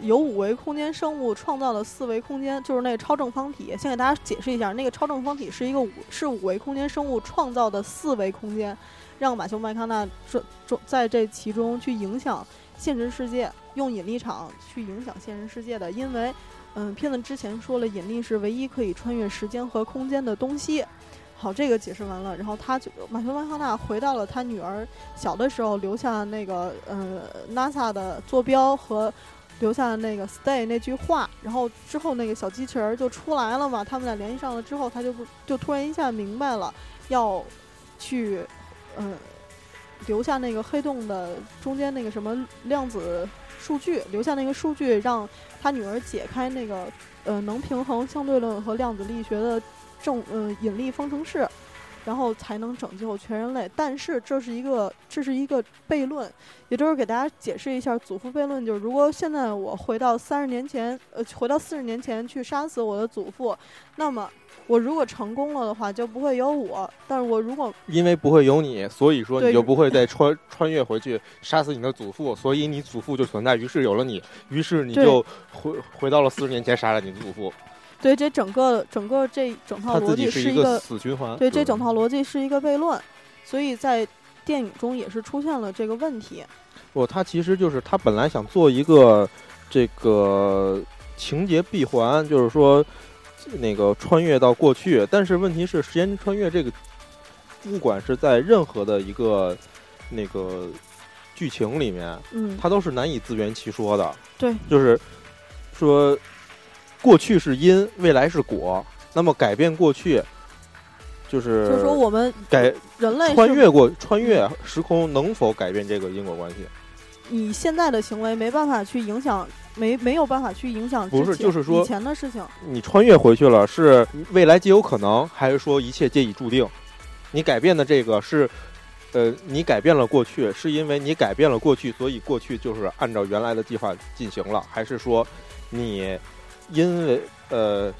由五维空间生物创造的四维空间，就是那个超正方体。先给大家解释一下，那个超正方体是一个五是五维空间生物创造的四维空间，让马修麦康纳这在这其中去影响现实世界，用引力场去影响现实世界的，因为。嗯，片子之前说了，引力是唯一可以穿越时间和空间的东西。好，这个解释完了，然后他就马修麦康纳回到了他女儿小的时候留下那个呃 NASA 的坐标和留下那个 Stay 那句话，然后之后那个小机器人就出来了嘛，他们俩联系上了之后，他就不就突然一下明白了，要去嗯留下那个黑洞的中间那个什么量子数据，留下那个数据让。他女儿解开那个，呃，能平衡相对论和量子力学的正，呃，引力方程式，然后才能拯救全人类。但是这是一个，这是一个悖论，也就是给大家解释一下祖父悖论。就是如果现在我回到三十年前，呃，回到四十年前去杀死我的祖父，那么。我如果成功了的话，就不会有我。但是我如果因为不会有你，所以说你就不会再穿穿越回去杀死你的祖父，所以你祖父就存在。于是有了你，于是你就回回到了四十年前杀了你的祖父。对，这整个整个这整套逻辑是一个死循环。对，这整套逻辑是一个悖论，所以在电影中也是出现了这个问题。不，他其实就是他本来想做一个这个情节闭环，就是说。那个穿越到过去，但是问题是时间穿越这个，不管是在任何的一个那个剧情里面，嗯，它都是难以自圆其说的。对，就是说过去是因，未来是果，那么改变过去，就是就是说我们改人类穿越过穿越时空能否改变这个因果关系？你现在的行为没办法去影响。没没有办法去影响不是就是说以前的事情，你穿越回去了，是未来皆有可能，还是说一切皆已注定？你改变的这个是，呃，你改变了过去，是因为你改变了过去，所以过去就是按照原来的计划进行了，还是说你因为呃，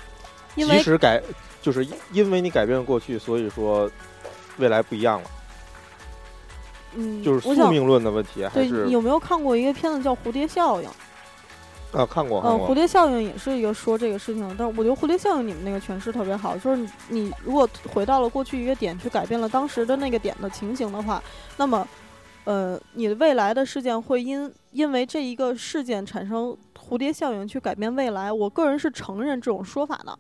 即使改，就是因为你改变了过去，所以说未来不一样了？嗯，就是宿命论的问题，还是有没有看过一个片子叫《蝴蝶效应》？啊，看过，嗯，蝴蝶效应也是一个说这个事情的，但是我觉得蝴蝶效应你们那个诠释特别好，就是你你如果回到了过去一个点，去改变了当时的那个点的情形的话，那么，呃，你的未来的事件会因因为这一个事件产生蝴蝶效应去改变未来。我个人是承认这种说法的。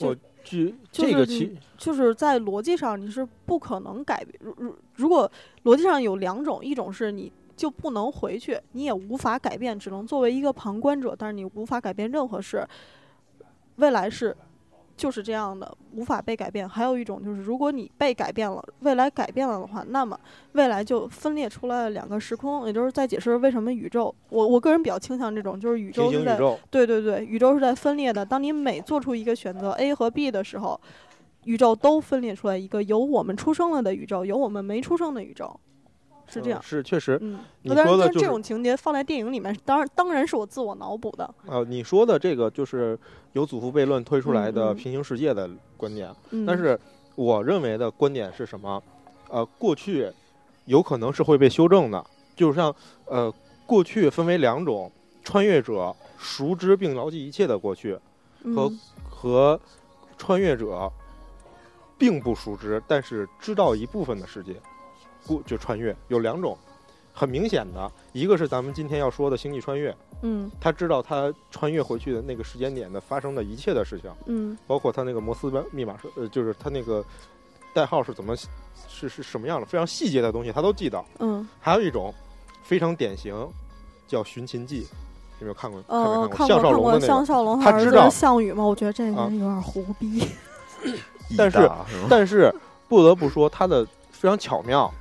我这就是这个其就是在逻辑上你是不可能改变。如如如果逻辑上有两种，一种是你就不能回去，你也无法改变，只能作为一个旁观者，但是你无法改变任何事。未来是就是这样的，无法被改变。还有一种就是，如果你被改变了，未来改变了的话，那么未来就分裂出来了两个时空，也就是在解释为什么宇宙。我我个人比较倾向这种，就是宇宙是在宙，对对对，宇宙是在分裂的。当你每做出一个选择 A 和 B 的时候，宇宙都分裂出来一个有我们出生了的宇宙，有我们没出生的宇宙，是这样嗯。是确实，嗯，你但是这种情节放在电影里面，当然当然是我自我脑补的。呃，你说的这个就是由祖父悖论推出来的平行世界的观点，嗯，但是我认为的观点是什么？呃，过去有可能是会被修正的，就是像呃，过去分为两种，穿越者熟知并牢记一切的过去，和嗯和穿越者并不熟知，但是知道一部分的世界，过就穿越有两种，很明显的，一个是咱们今天要说的星际穿越，嗯他知道他穿越回去的那个时间点的发生的一切的事情，嗯包括他那个摩斯密码是呃，就是他那个代号是怎么是是什么样的，非常细节的东西他都记得。嗯还有一种非常典型，叫《寻秦记》，有没有看过？呃，看没看过？项少龙的那个。项少龙他知道项羽吗？我觉得这个有点胡逼。但是但是不得不说，他的非常巧妙，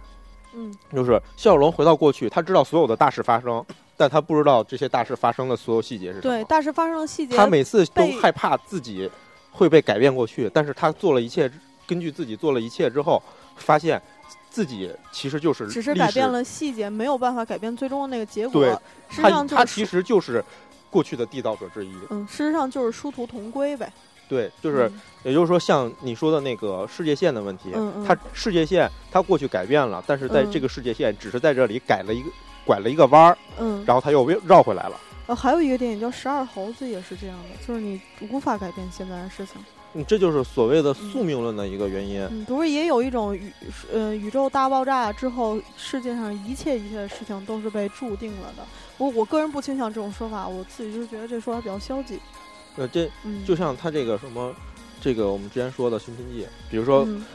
嗯就是肖小龙回到过去，他知道所有的大事发生，但他不知道这些大事发生的所有细节是什么对，大事发生的细节，他每次都害怕自己会被改变过去，但是他做了一切，根据自己做了一切之后，发现自己其实就是只是改变了细节，没有办法改变最终的那个结果。对实际他他其上就是实就是过去的缔造者之一。嗯，事实上就是殊途同归呗。对，就是嗯也就是说，像你说的那个世界线的问题，嗯嗯它世界线它过去改变了，但是在嗯这个世界线只是在这里改了一个拐了一个弯儿，嗯，然后它又绕回来了。呃，还有一个电影叫《十二猴子》，也是这样的，就是你无法改变现在的事情。嗯，这就是所谓的宿命论的一个原因。嗯，不是也有一种宇呃宇宙大爆炸之后，世界上一切一切的事情都是被注定了的。我我个人不倾向这种说法，我自己就觉得这说法比较消极。呃，这嗯，就像他这个什么，这个我们之前说的《寻秦记》，比如说，嗯。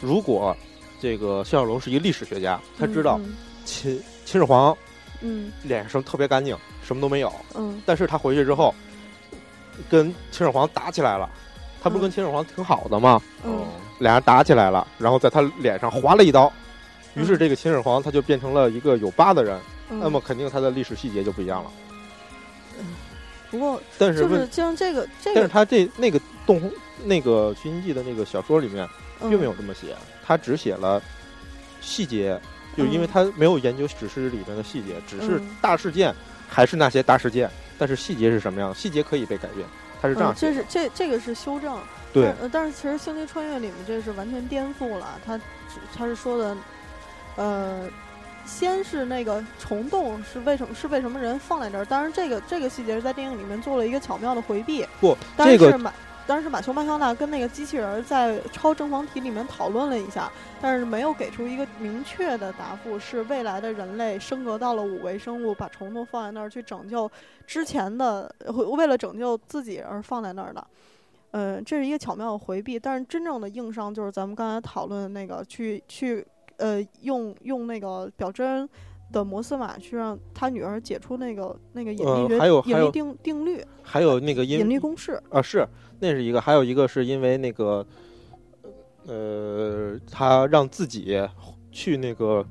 如果这个项少龙是一个历史学家，他知道嗯秦秦始皇嗯。脸上特别干净，什么都没有，嗯。但是他回去之后跟秦始皇打起来了，他不是嗯。跟秦始皇挺好的吗？嗯。哦。俩人打起来了，然后在他脸上划了一刀，于是嗯。这个秦始皇他就变成了一个有疤的人，嗯，那么肯定他的历史细节就不一样了。不过但是，就是像这个这个但是他这那个动那个《寻秦记》的那个小说里面并没有嗯这么写，他只写了细节，就是因为嗯他没有研究史诗里面的细节，只是嗯大事件还是那些大事件，但是细节是什么样，细节可以被改变，他是这样嗯，这是这这个是修正。对但，是其实《星际穿越》里面这是完全颠覆了，他只他是说的，呃，先是那个虫洞是为什么是为什么人放在这儿？当然，这个这个细节是在电影里面做了一个巧妙的回避。不，当这个是马，当然是马修麦康纳跟那个机器人儿在超正方体里面讨论了一下，但是没有给出一个明确的答复，是未来的人类升格到了五维生物，把虫洞放在那儿去拯救之前的，呃为了拯救自己而放在那儿的。呃，这是一个巧妙的回避，但是真正的硬伤就是咱们刚才讨论的那个，去去呃用用那个表针的摩斯码去让他女儿解出那个那个隐呃秘学、还有引力定定律、还有那个引力公式。啊，是那是一个，还有一个是因为那个，呃，他让自己去那个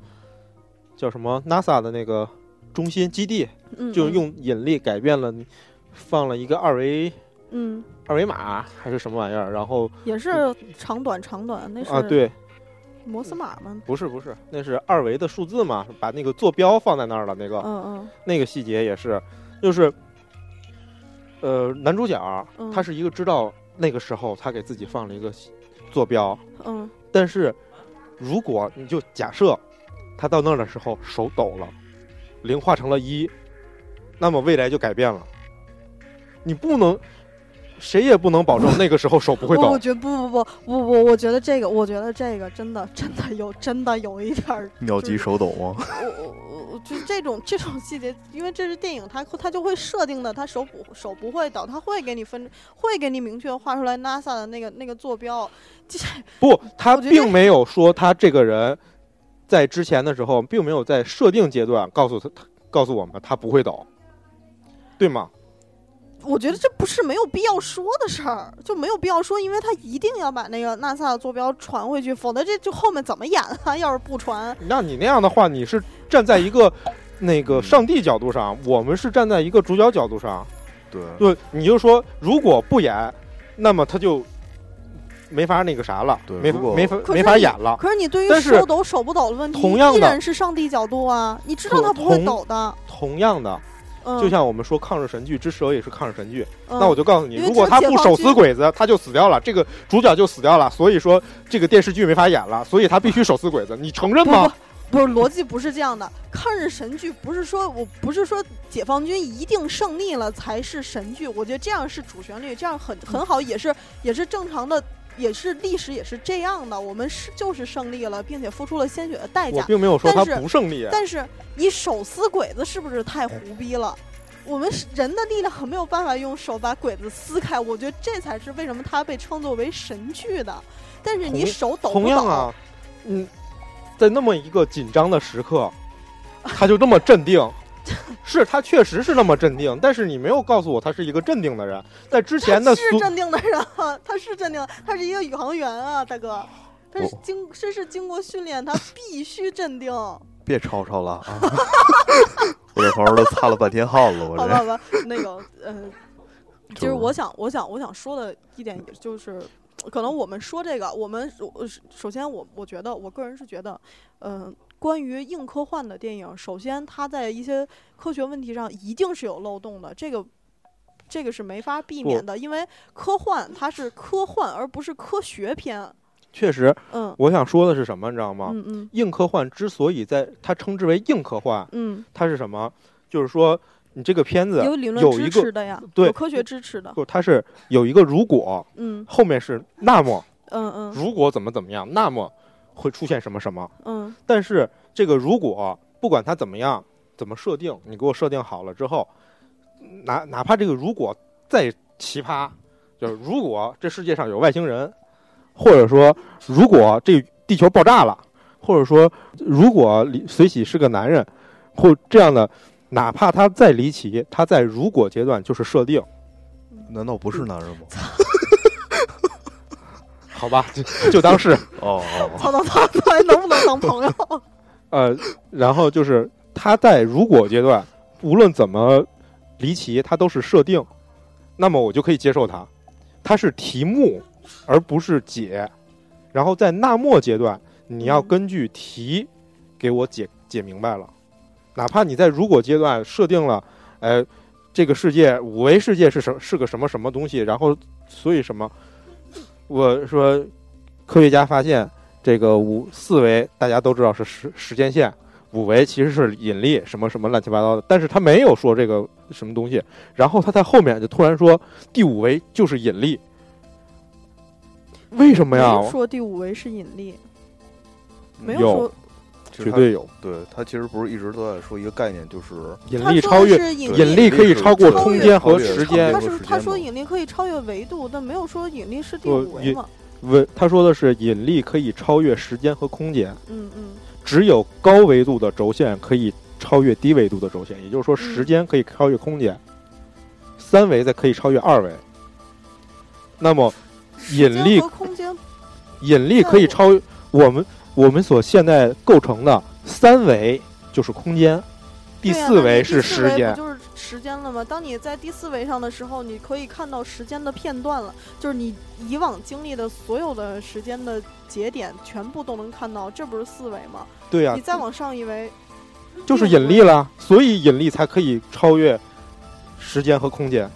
叫什么 NASA 的那个中心基地，嗯，就用引力改变了，放了一个二维嗯，二维码还是什么玩意儿，然后也是长短长短，那是啊，对，摩斯码吗？不是不是，那是二维的数字嘛，把那个坐标放在那儿了，那个、嗯嗯那个细节也是，就是，呃，男主角嗯他是一个知道那个时候他给自己放了一个坐标。嗯但是，如果你就假设他到那儿的时候手抖了，零化成了一，那么未来就改变了。你不能，谁也不能保证那个时候手不会抖。我觉得不不不不不，我觉得这个，我觉得这个真的真的有真的有一点儿秒级手抖吗？我我我就是这种这种细节，因为这是电影，它它就会设定的，它手不手不会抖，它会给你分，会给你明确画出来 NASA 的那个那个坐标。这不，*laughs* 他并没有说他这个人在之前的时候，并没有在设定阶段告诉他告诉我们他不会抖，对吗？我觉得这不是没有必要说的事儿，就没有必要说，因为他一定要把那个 NASA 的坐标传回去，否则这就后面怎么演啊？*laughs* 要是不传，那你那样的话，你是站在一个那个上帝角度上，我们是站在一个主角角度上，对对，你就说如果不演，那么他就没法那个啥了，没没法没法演了。可是你对于手抖手不抖的问题，同样依然是上帝角度啊，你知道他不会抖的。同样的。就像我们说抗日神剧之蛇也是抗日神剧，那我就告诉你，如果他不手撕鬼子，他就死掉了，这个主角就死掉了。所以说这个电视剧没法演了，所以他必须手撕鬼子。你承认吗？不是逻辑不是这样的，抗日神剧不是说我不是说解放军一定胜利了才是神剧，我觉得这样是主旋律，这样很很好，也是也是正常的，也是历史也是这样的。我们是就是胜利了，并且付出了鲜血的代价。我并没有说他不胜利，但是你手撕鬼子是不是太胡逼了？我们人的力量没有办法用手把鬼子撕开，我觉得这才是为什么他被称作为神剧的。但是你手抖同样啊，嗯，在那么一个紧张的时刻，他就这么镇定，*laughs* 是他确实是那么镇定。但是你没有告诉我他是一个镇定的人，在之前的是镇定的人，他是镇定，他是一个宇航员啊，大哥，他是经这是经过训练，他必须镇定。别吵吵了啊！*laughs* 我这朋友都擦了半天汗了，我这。好吧，那个，呃，*laughs* 就是我想，我想，我想说的一点，就是，可能我们说这个，我们首先，我我觉得，我个人是觉得，嗯，关于硬科幻的电影，首先它在一些科学问题上一定是有漏洞的，这个，这个是没法避免的，因为科幻它是科幻，而不是科学片。确实，嗯，我想说的是什么，你知道吗？嗯嗯，硬科幻之所以在它称之为硬科幻，嗯，它是什么？就是说，你这个片子有理论支持的呀，对，科学支持的。不，它是有一个如果，嗯，后面是那么，嗯嗯，如果怎么怎么样，那么会出现什么什么，嗯。但是这个如果不管它怎么样，怎么设定，你给我设定好了之后，哪哪怕这个如果再奇葩，就是如果这世界上有外星人。或者说，如果这地球爆炸了，或者说，如果李随喜是个男人，或这样的，哪怕他再离奇，他在如果阶段就是设定，难道不是男人吗？*laughs* 好吧，就就当是哦哦，*laughs* 操操操，还能不能当朋友？*laughs* 呃，然后就是他在如果阶段，无论怎么离奇，他都是设定，那么我就可以接受他，他是题目。而不是解，然后在纳末阶段，你要根据题给我解解明白了。哪怕你在如果阶段设定了，呃，这个世界五维世界是什是个什么什么东西，然后所以什么，我说科学家发现这个五四维大家都知道是时时间线，五维其实是引力什么什么乱七八糟的，但是他没有说这个什么东西，然后他在后面就突然说第五维就是引力。为什么呀？说第五维是引力，没有说，绝对有。对他其实不是一直都在说一个概念，就是引力超越引力可以超过空间和时间。他是他说引力可以超越维度，但没有说引力是第五维嘛？维他说的是引力可以超越时间和空间。嗯嗯。只有高维度的轴线可以超越低维度的轴线，也就是说时间可以超越空间，三维的可以超越二维。那么。引力和空间，引力可以超我们我们所现在构成的三维就是空间，第四维是时间，就是时间了吗？当你在第四维上的时候，你可以看到时间的片段了，就是你以往经历的所有的时间的节点全部都能看到，这不是四维吗？对呀，你再往上一维，就是引力了，所以引力才可以超越时间和空间。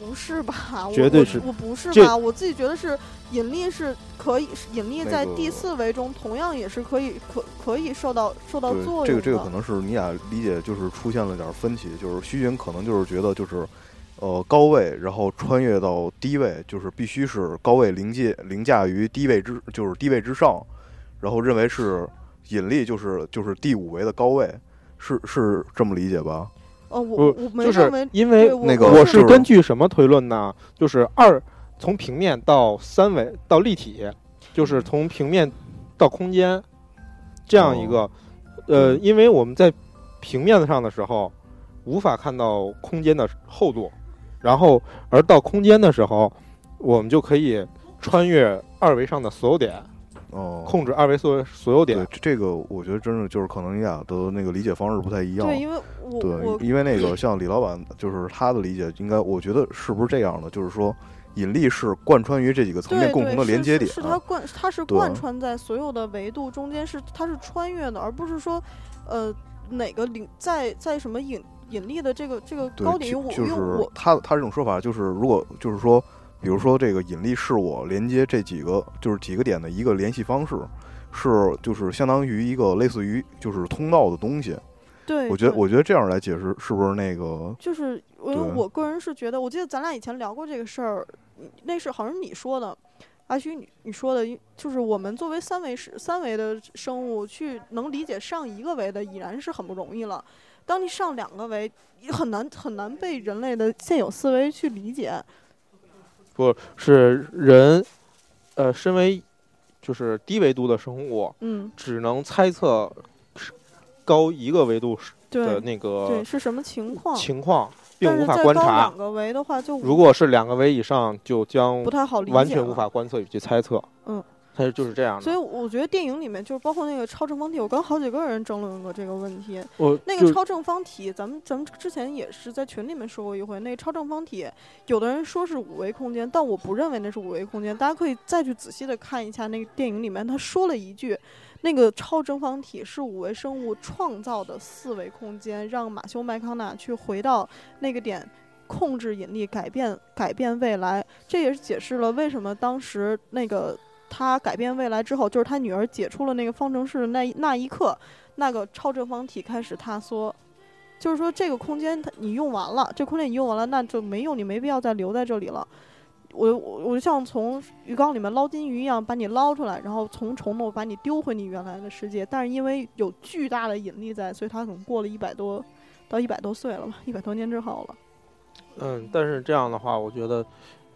不是吧？*laughs* 绝对是，我不是吧？我自己觉得是引力是可以，引力在第四维中同样也是可以可可以受到受到作用。这个这个可能是你俩理解就是出现了点分歧，就是徐云可能就是觉得就是，呃高位，然后穿越到低位，就是必须是高位凌介凌驾于低位之，就是低位之上，然后认为是引力就是就是第五维的高位，是是这么理解吧？哦，我我没就是因为那个我是根据什么推论呢？就是二从平面到三维到立体，就是从平面到空间这样一个呃，因为我们在平面上的时候无法看到空间的厚度。然后，而到空间的时候，我们就可以穿越二维上的所有点，哦，控制二维所所有点。对，这个我觉得真的就是可能你俩的那个理解方式不太一样。对，因为我对，因为那个像李老板，就是他的理解，应该我觉得是不是这样的？就是说，引力是贯穿于这几个层面共同的连接点，是它贯，它是贯穿在所有的维度中间，是它是穿越的，而不是说，呃，哪个领在在什么引。引力的这个这个高点，我就是他他这种说法，就是如果就是说，比如说这个引力是我连接这几个就是几个点的一个联系方式，是就是相当于一个类似于就是通道的东西。对，我觉得我觉得这样来解释是不是那个？就是我我个人是觉得，我记得咱俩以前聊过这个事儿，那是好像你说的，阿虚你你说的，就是我们作为三维是三维的生物去能理解上一个维的，已然是很不容易了。当你上两个维，很难很难被人类的现有思维去理解。不是人，呃，身为就是低维度的生物，嗯，只能猜测高一个维度的那个对是什么情况情况，并无法观察。两个维的话，就如果是两个维以上，就将不太好理解，完全无法观测与去猜测。嗯。它就是这样的，所以我觉得电影里面就是包括那个超正方体，我跟好几个人争论过这个问题。我那个超正方体，咱们咱们之前也是在群里面说过一回。那个超正方体，有的人说是五维空间，但我不认为那是五维空间。大家可以再去仔细的看一下那个电影里面，他说了一句，那个超正方体是五维生物创造的四维空间，让马修麦康纳去回到那个点，控制引力，改变改变未来。这也是解释了为什么当时那个。他改变未来之后，就是他女儿解出了那个方程式的那那一刻，那个超正方体开始塌缩，就是说这个空间它你用完了，这空间你用完了，那就没用，你没必要再留在这里了。我我我就像从鱼缸里面捞金鱼一样，把你捞出来，然后从虫洞把你丢回你原来的世界。但是因为有巨大的引力在，所以他可能过了一百多到一百多岁了吧，一百多年之后了。嗯，但是这样的话，我觉得。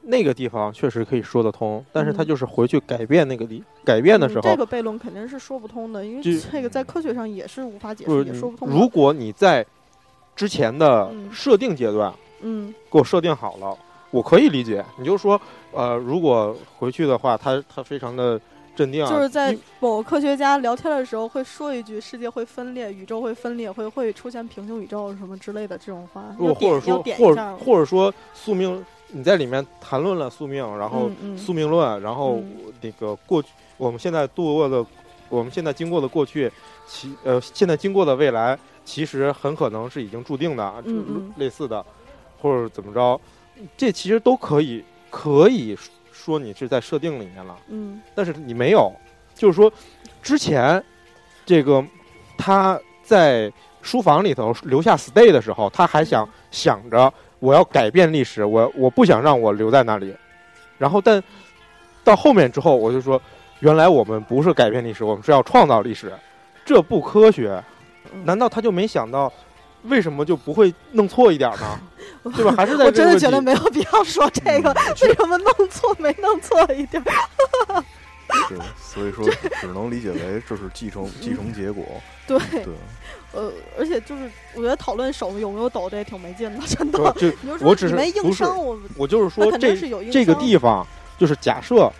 那个地方确实可以说得通，但是他就是回去改变那个地，改变的时候，这个悖论肯定是说不通的，因为这个在科学上也是无法解释，也说不通。如果你在之前的设定阶段，嗯，给我设定好了，我可以理解。你就说，呃，如果回去的话，他他非常的镇定，就是在某科学家聊天的时候会说一句“世界会分裂，宇宙会分裂，会会出现平行宇宙什么之类的这种话”，或者说，或者或者说宿命。你在里面谈论了宿命，然后宿命论，然后那个过去，我们现在度过的，我们现在经过的过去，其呃，现在经过的未来，其实很可能是已经注定的，类似的，或者怎么着，这其实都可以可以说你是在设定里面了，嗯，但是你没有，就是说之前这个他在书房里头留下 stay 的时候，他还想想着。我要改变历史，我我不想让我留在那里。然后，但到后面之后，我就说，原来我们不是改变历史，我们是要创造历史，这不科学。难道他就没想到，为什么就不会弄错一点呢？对吧？还是在我真的觉得没有必要说这个，*laughs* 为什么弄错没弄错一点？*laughs* 对，所以说只能理解为这是继承继承结果。*laughs* 对对。呃，而且就是我觉得讨论手有没有抖，这也挺没劲的，真的。就我只是没硬伤，我我就是说这是这个地方，就是假设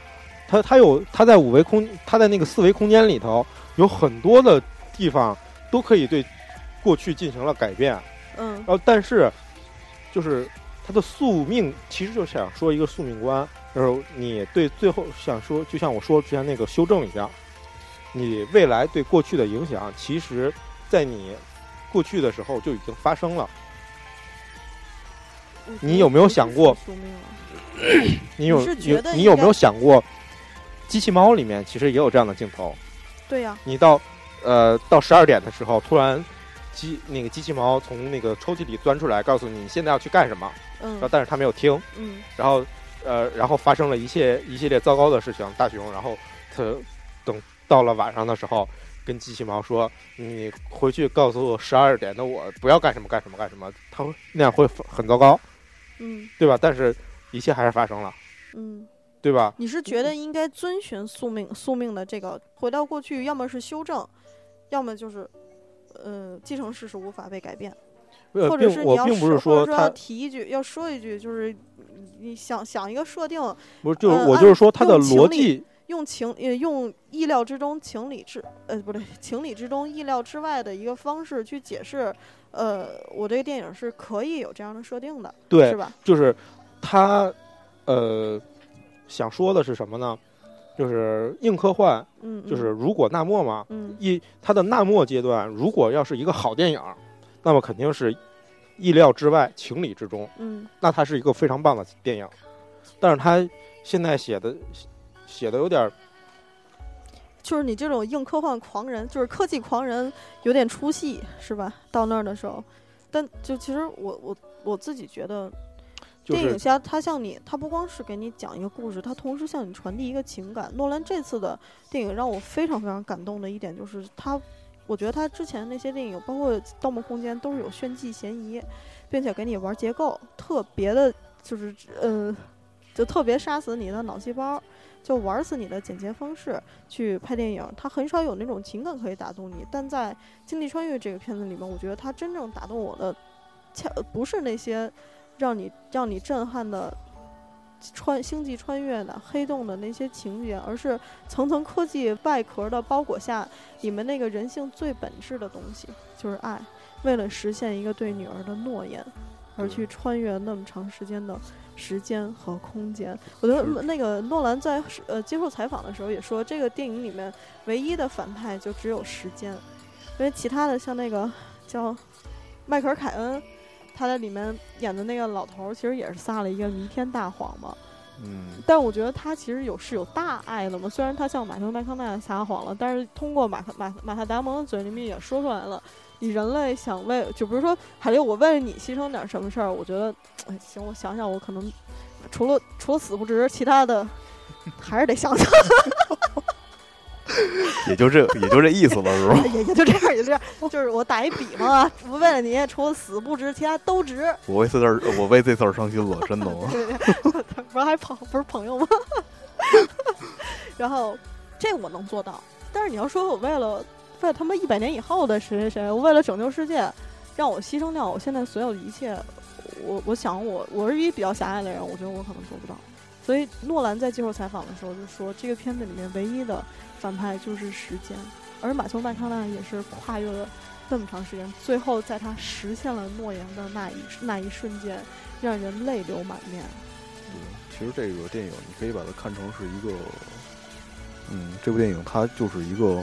它它有它在五维空，它在那个四维空间里头有很多的地方都可以对过去进行了改变。嗯。然后，但是就是它的宿命，其实就想说一个宿命观，就是你对最后想说，就像我说之前那个修正一样，你未来对过去的影响，其实。在你过去的时候就已经发生了，你有没有想过？*clears throat* 你有你你有没有想过？机器猫里面其实也有这样的镜头。对呀。你到呃到十二点的时候，突然机那个机器猫从那个抽屉里钻出来，告诉你现在要去干什么。嗯然后但是他没有听，嗯然后呃，然后发生了一切一系列糟糕的事情。大熊，然后他等到了晚上的时候，跟机器猫说：“你回去告诉十二点的我，不要干什么干什么干什么。”他会那样会很糟糕，嗯对吧？但是一切还是发生了，嗯，对吧？你是觉得应该遵循宿命宿命的这个回到过去，要么是修正，要么就是呃既成事实无法被改变。呃，或者是你要我并不是说要他提一句，要说一句，就是你想想一个设定，不是，就我就是说他的逻辑，用情呃用意料之中情理之呃不对情理之中意料之外的一个方式去解释，呃，我这个电影是可以有这样的设定的，对是，吧？就是他呃想说的是什么呢？就是硬科幻，嗯，嗯就是如果那末嘛，嗯一它的那末阶段，如果要是一个好电影，那么肯定是意料之外、情理之中，嗯那它是一个非常棒的电影。但是它现在写的写的有点儿就是你这种硬科幻狂人，就是科技狂人，有点出戏，是吧？到那儿的时候，但就其实我我我自己觉得，就是电影家他向你，他不光是给你讲一个故事，他同时向你传递一个情感。诺兰这次的电影让我非常非常感动的一点就是他，我觉得他之前那些电影，包括《盗梦空间》，都是有炫技嫌疑，并且给你玩结构，特别的，就是呃，就特别杀死你的脑细胞。就玩死你的剪接方式去拍电影，他很少有那种情感可以打动你。但在《星际穿越》这个片子里面，我觉得他真正打动我的，恰不是那些让你让你震撼的穿星际穿越的黑洞的那些情节，而是层层科技外壳的包裹下，里面那个人性最本质的东西，就是爱。为了实现一个对女儿的诺言，而去穿越那么长时间的时间和空间。我觉得那个诺兰在呃接受采访的时候也说，这个电影里面唯一的反派就只有时间，因为其他的像那个叫迈克尔凯恩，他在里面演的那个老头儿，其实也是撒了一个弥天大谎嘛。嗯，但我觉得他其实有是有大爱的嘛，虽然他向马修麦康纳撒谎了，但是通过马克马马特达蒙的嘴里面也说出来了，你人类想为，就比如说海莉，我为了你牺牲点什么事儿，我觉得，哎，行，我想想，我可能除了除了死不值，其他的 *laughs* 还是得想想，*laughs* *laughs* 也就这也就这意思吧，是吧？*laughs* 也也就这样，也就这样，就是我打一比方啊，我为了你，除了死不值，其他都值。我为这字儿，我为这字儿伤心了，真的吗？对 *laughs* 对对，不是还朋不是朋友吗？然后这我能做到，但是你要说我为了为了他们一百年以后的谁谁谁，我为了拯救世界，让我牺牲掉我现在所有的一切，我我想我我是一比较狭隘的人，我觉得我可能做不到。所以诺兰在接受采访的时候就说，这个片子里面唯一的反派就是时间，而马修麦康纳也是跨越了那么长时间，最后在他实现了诺言的那一那一瞬间，让人泪流满面。对，其实这个电影你可以把它看成是一个，嗯，这部电影它就是一个，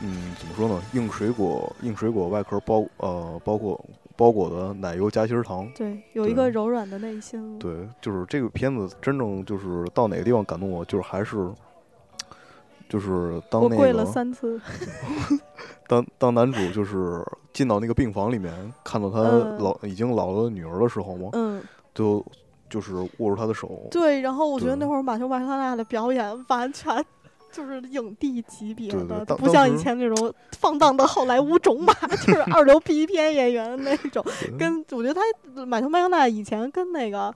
嗯，怎么说呢？硬水果，硬水果外壳包呃包括包裹的奶油夹心糖。对，有一个柔软的内心。对，就是这个片子真正就是到哪个地方感动我，就是还是，就是当那我跪了个三次。*laughs* 当当男主就是进到那个病房里面，看到他嗯老、已经老了的女儿的时候嘛，嗯，就就是握住他的手。对。然后我觉得对那会儿马修麦康纳的表演完全就是影帝级别的，不像以前那种放荡的好莱坞种马，*laughs* 就是二流 B 片演员那种。跟我觉得他马修麦康纳以前跟那个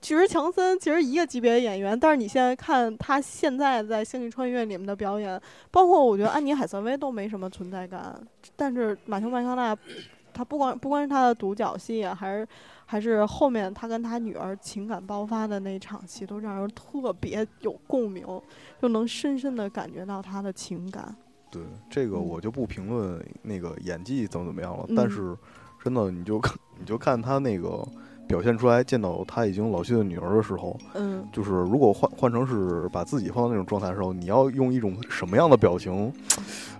巨石强森其实一个级别的演员，但是你现在看他现在在《星际穿越》里面的表演，包括我觉得安妮海瑟薇都没什么存在感，但是马修麦康纳，他不光不光是他的独角戏啊，还是还是后面他跟他女儿情感爆发的那场戏，都让人特别有共鸣，就能深深的感觉到他的情感。对，这个嗯我就不评论那个演技怎么怎么样了，嗯但是真的你就看你就看他那个表现出来，见到他已经老去的女儿的时候，嗯，就是如果换换成是把自己放到那种状态的时候，你要用一种什么样的表情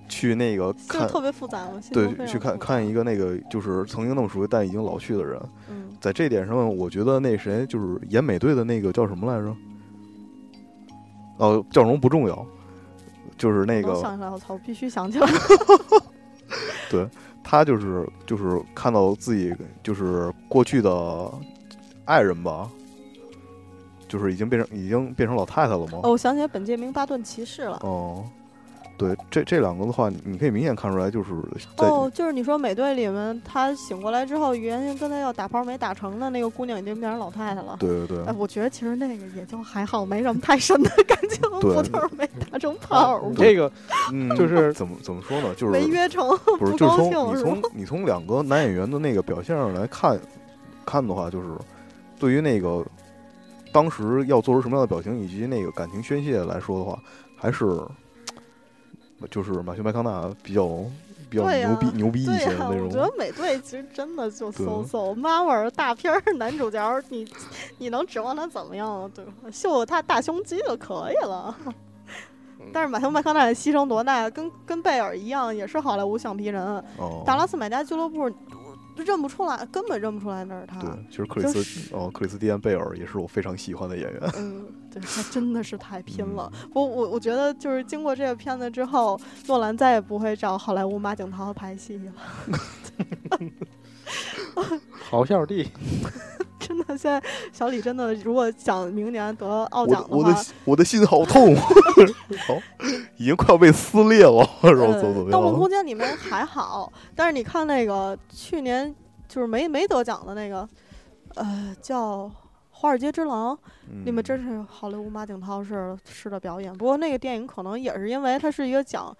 去那个看？特别复杂嘛，对，去看看一个那个就是曾经那么熟悉但已经老去的人，嗯，在这点上，我觉得那谁就是演美队的那个叫什么来着？哦，叫什么不重要，就是那个能想起来，我操，我必须想起来。*laughs* 他就是就是看到自己就是过去的爱人吧，就是已经变成已经变成老太太了吗？哦，我想起来本杰明·巴顿骑士了。哦。对，这这两个的话，你可以明显看出来，就是哦，就是你说美队里面，他醒过来之后，原先跟他要打炮没打成的那个姑娘，已经变成老太太了。对对对。哎，我觉得其实那个也就还好，没什么太深的 *laughs* 感情，不就是没打成炮吗？这个，嗯，就是怎么怎么说呢？就是没约成，不是？*laughs* 就是从你从你从两个男演员的那个表现上来看，看的话，就是对于那个当时要做出什么样的表情以及那个感情宣泄来说的话，还是。就是马修麦康纳比较比较牛逼牛逼一些的那种。我觉得美队其实真的就嗖嗖，妈玩儿大片儿男主角，你你能指望他怎么样？对吧？秀秀他大胸肌就可以了。但是马修麦康纳牺牲多大，跟跟贝尔一样，也是好莱坞橡皮人。达拉斯买家俱乐部。认不出来，根本认不出来那是他。对，其实克里斯哦，克里斯蒂安·贝尔也是我非常喜欢的演员。嗯，对他真的是太拼了。我我我觉得就是经过这个片子之后，诺兰再也不会找好莱坞马景涛拍戏了。*laughs* 好笑弟，*laughs* 真的，现在小李真的，如果想明年得奥奖的话，我的我的心好痛，*laughs* 好，已经快要被撕裂了。盗梦空间里面还好，但是你看那个去年就是没没得奖的那个，呃，叫《华尔街之狼》，里面真是好莱坞马景涛式式的表演。不过那个电影可能也是因为它是一个讲。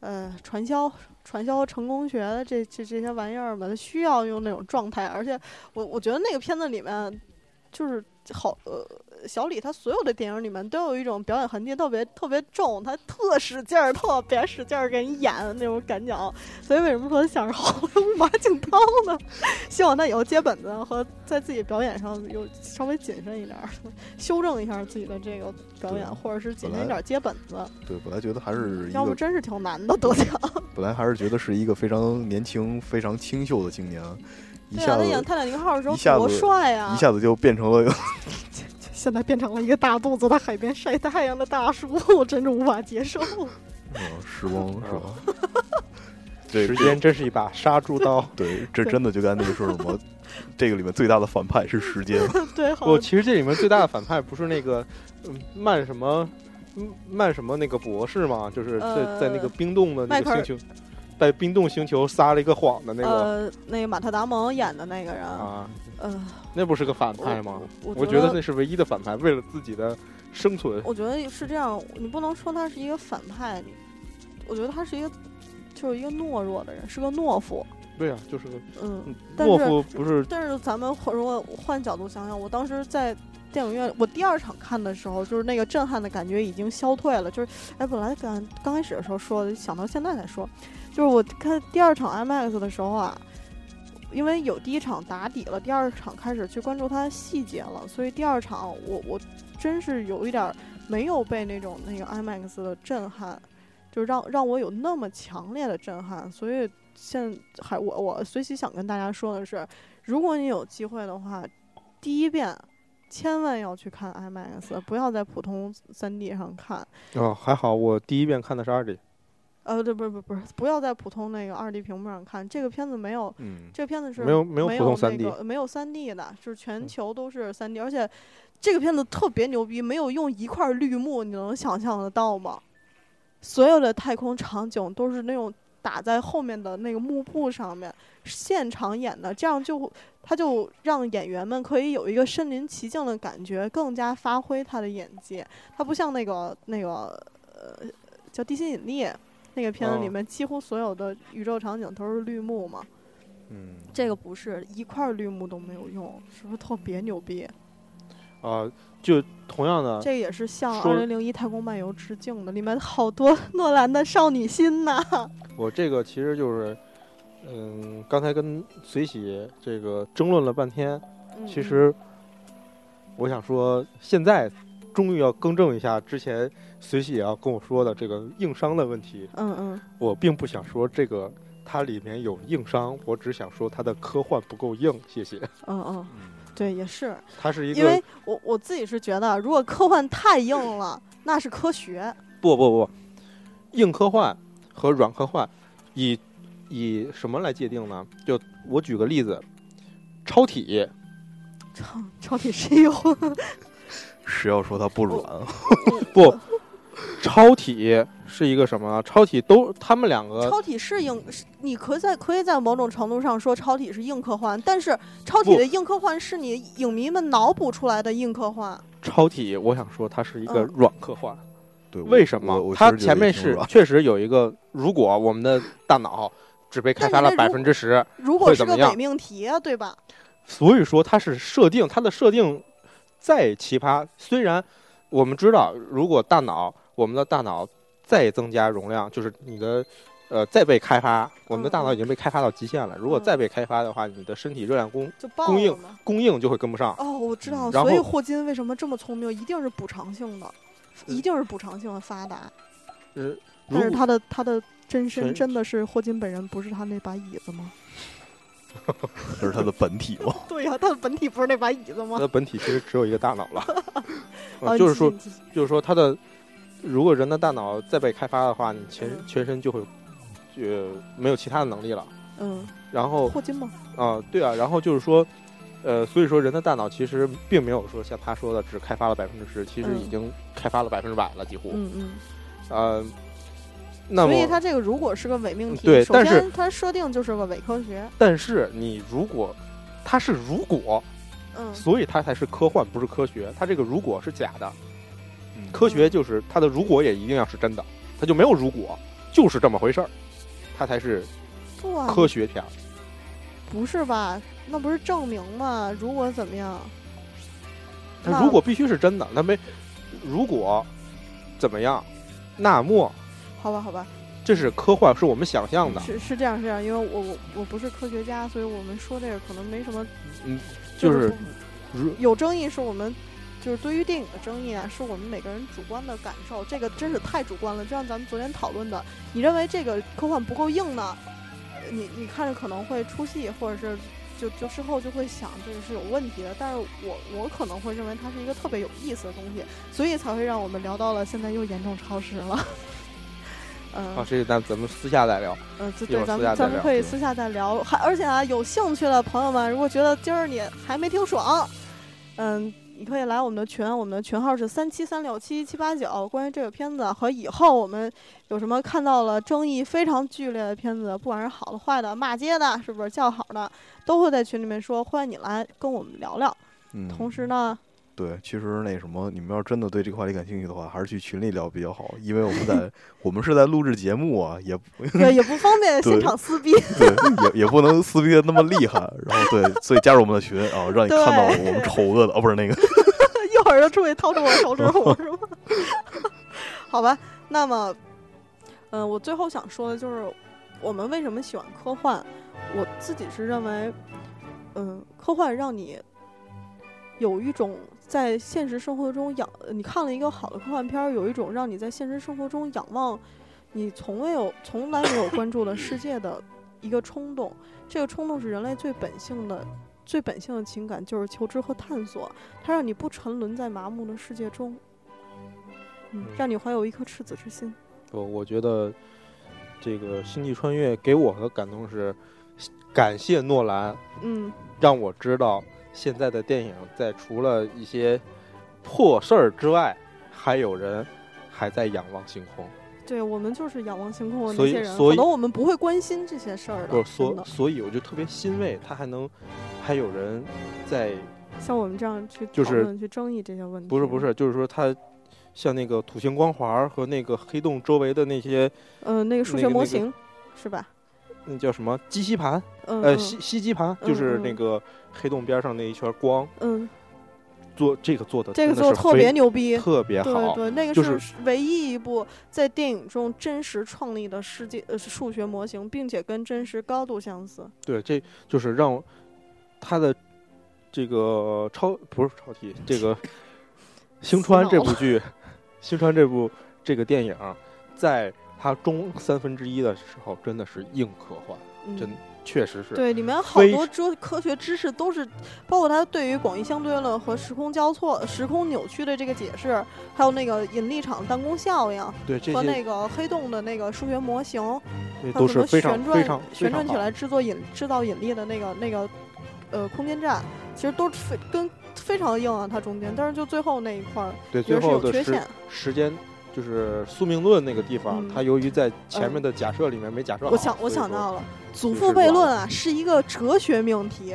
呃，传销、传销成功学的这这这些玩意儿吧，他需要用那种状态，而且我我觉得那个片子里面就是好呃。小李他所有的电影里面都有一种表演痕迹特别特别重，他特使劲儿，特别使劲儿给你演那种感觉。所以为什么说想着好莱坞马景涛呢？希望他以后接本子和在自己表演上有稍微谨慎一点，修正一下自己的这个表演，或者是谨慎一点接本子。对，本来觉得还是要不真是挺难的得奖。本来还是觉得是一个非常年轻、非常清秀的青年，一下子他演《泰坦尼克号》的时候多帅啊！一下子就变成了。*laughs* 现在变成了一个大肚子在海边晒太阳的大叔，我真是无法接受。*laughs* 嗯，时光是吧？时 *laughs* 间真是一把杀猪刀。对，这真的就跟那个说什么，这个里面最大的反派是时间。对，不，其实这里面最大的反派不是那个曼什么曼什么那个博士吗？就是在在那个冰冻的那个星球。在冰冻星球撒了一个谎的那个，呃，那个马特·达蒙演的那个人啊，呃，那不是个反派吗？我觉得那是唯一的反派，为了自己的生存。我觉得是这样，你不能说他是一个反派，我觉得他是一个，就是一个懦弱的人，是个懦夫。对啊，就是个嗯，懦夫不是。但是咱们如果换角度想想，我当时在电影院，我第二场看的时候，就是那个震撼的感觉已经消退了。就是，哎，本来刚刚开始的时候说，想到现在才说。就是我看第二场 IMAX 的时候啊，因为有第一场打底了，第二场开始去关注它的细节了，所以第二场我我真是有一点没有被那种那个 IMAX 的震撼，就让让我有那么强烈的震撼。所以现还我我随即想跟大家说的是，如果你有机会的话，第一遍千万要去看 IMAX，不要在普通 3D 上看。哦，还好我第一遍看的是 2D。呃，对，不是，不，不是，不要在普通那个二 D 屏幕上看这个片子，没有，这个片子是没有没有普通三 D，没有三 D 的，就是全球都是三 D，而且这个片子特别牛逼，没有用一块绿幕，你能想象得到吗？所有的太空场景都是那种打在后面的那个幕布上面现场演的，这样就他就让演员们可以有一个身临其境的感觉，更加发挥他的演技。他不像那个那个呃叫地心引力。那个片子里面几乎所有的宇宙场景都是绿幕嘛，嗯，这个不是一块绿幕都没有用，是不是特别牛逼？啊，就同样的，这也是向《二零零一太空漫游》致敬的，里面好多 *laughs* 诺兰的少女心呐。我这个其实就是，嗯，刚才跟随喜这个争论了半天，其实我想说，现在终于要更正一下之前。随喜也要跟我说的这个硬伤的问题，嗯嗯，我并不想说这个它里面有硬伤，我只想说它的科幻不够硬。谢谢。嗯嗯，对，也是。它是一个，因为我我自己是觉得，如果科幻太硬了，那是科学。不不不，硬科幻和软科幻，以以什么来界定呢？就我举个例子，超体，超超体是有，*laughs* 谁要说它不软？*laughs* 不，*laughs* 超体是一个什么？超体都他们两个，超体是硬，你可以在可以在某种程度上说超体是硬科幻，但是超体的硬科幻是你影迷们脑补出来的硬科幻。超体，我想说它是一个嗯软科幻。对，为什么？它前面是确实有一个，如果我们的大脑只被开发了百分之十，如果是个伪命题啊，对吧？所以说它是设定，它的设定再奇葩，虽然我们知道，如果大脑我们的大脑再增加容量，就是你的呃再被开发，我们的大脑已经被开发到极限了。如果嗯再被开发的话，你的身体热量供供应。供应就会跟不上。哦，我知道，所以霍金为什么这么聪明，一定是补偿性的，嗯一定是补偿性的发达。呃，如果但是他的他的真身真的是霍金本人，不是他那把椅子吗？*laughs* 这是他的本体吗？对呀、他的本体不是那把椅子吗？他？的本体其实只有一个大脑了，*laughs* 呃啊就是说，就是说，他的如果人的大脑再被开发的话，你全嗯全身就会呃没有其他的能力了。嗯，然后霍金吗？啊，对啊，然后就是说，呃，所以说人的大脑其实并没有说像他说的只开发了百分之十，其实嗯已经开发了百分之百了，几乎。嗯嗯。呃，那所以么，他这个如果是个伪命题，首对但是先它设定就是个伪科学。但是你如果它是如果，嗯，所以它才是科幻，不是科学。它这个如果是假的，嗯科学就是它的如果也一定要是真的，它就没有如果，就是这么回事儿，它才是不啊，科学片儿。不是吧？那不是证明吗？如果怎么样？那它如果必须是真的，那没如果怎么样，那么好吧，好吧，这是科幻，是我们想象的，是是这样，是这样，因为我我我不是科学家，所以我们说这个可能没什么，嗯，就是如有争议，是我们就是对于电影的争议啊，是我们每个人主观的感受，这个真是太主观了。就像咱们昨天讨论的，你认为这个科幻不够硬呢，呃你你看着可能会出戏，或者是就就事后就会想这个是有问题的。但是我我可能会认为它是一个特别有意思的东西，所以才会让我们聊到了现在又严重超时了。*laughs* 嗯，啊，这个咱咱们私下再聊。嗯，对，咱们咱们可以私下再聊。还而且啊，有兴趣的朋友们，如果觉得今儿你还没听爽，嗯，你可以来我们的群，我们的群号是三七三六七七八九。关于这个片子和以后我们有什么看到了争议非常剧烈的片子，不管是好的、坏的、骂街的，是不是叫好的，都会在群里面说，欢迎你来跟我们聊聊。嗯，同时呢，对，其实那什么，你们要是真的对这个话题感兴趣的话，还是去群里聊比较好，因为我们在 *laughs* 我们是在录制节目啊，也不也也不方便现场撕逼。对，也也不能撕逼的那么厉害，然后对，所以加入我们的群啊，让你看到我们丑恶的哦，不是那个，*laughs* 一会儿就出去掏出我手指虎是吗？*laughs* 好吧，那么，嗯、我最后想说的就是，我们为什么喜欢科幻？我自己是认为，嗯、科幻让你有一种在现实生活中仰，你看了一个好的科幻片儿，有一种让你在现实生活中仰望你从未有、从来没有关注的世界的一个冲动。这个冲动是人类最本性的、最本性的情感，就是求知和探索。它让你不沉沦在麻木的世界中，嗯嗯，让你怀有一颗赤子之心。我我觉得这个《星际穿越》给我的感动是，感谢诺兰，嗯，让我知道现在的电影在除了一些破事儿之外，还有人还在仰望星空。对我们就是仰望星空的所以那些人，所以可能我们不会关心这些事儿的，所。所以我就特别欣慰，他还能还有人在像我们这样去就是讨论、去争议这些问题，不是不，是，就是说他像那个土星光环和那个黑洞周围的那些嗯、那个数那个那个学模型、是吧？那叫什么基吸盘，嗯，呃嗯吸吸积盘，嗯就是嗯那个黑洞边上那一圈光嗯，做这个做的这个做的特别牛逼，特别对好，对，那个是是唯一一部在电影中真实创立的世界呃数学模型，并且跟真实高度相似。对，这就是让他的这个超不是超体，这个 *laughs* *laughs* 星川这部剧，星川这部这个电影，在它中三分之一的时候，真的是硬科幻，嗯，真确实是。对，里面好多科科学知识都是，包括它对于广义相对论和时空交错、时空扭曲的这个解释，还有那个引力场弹弓效应对和那个黑洞的那个数学模型，这还有什么都是非常旋转非常旋转起来制作引制造引力的那个那个呃空间站，其实都非跟非常硬啊，它中间，但是就最后那一块儿，对，最后的时时间就是宿命论那个地方，它由于在前面的假设里面没假设好，我想我想到了，祖父悖论啊，是一个哲学命题。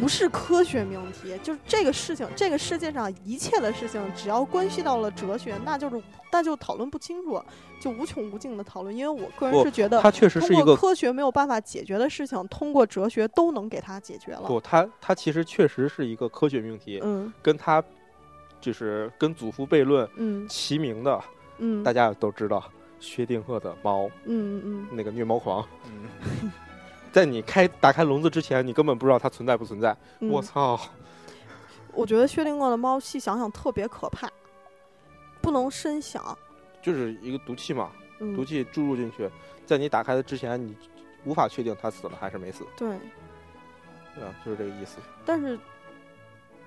不是科学命题，就是这个事情，这个世界上一切的事情，只要关系到了哲学，那就是那就讨论不清楚，就无穷无尽的讨论。因为我个人是觉得，它确实是一个科学没有办法解决的事情，通过哲学都能给它解决了。不，它它其实确实是一个科学命题，嗯，跟它就是跟祖父悖论嗯齐名的，嗯，大家都知道薛定谔的猫，嗯嗯，那个虐猫狂，嗯。*laughs* 在你开打开笼子之前，你根本不知道它存在不存在。我操！我觉得薛定谔的猫，细想想特别可怕，不能深想。就是一个毒气嘛，毒气注入进去，在你打开的之前，你无法确定它死了还是没死。对，对啊，就是这个意思。但是。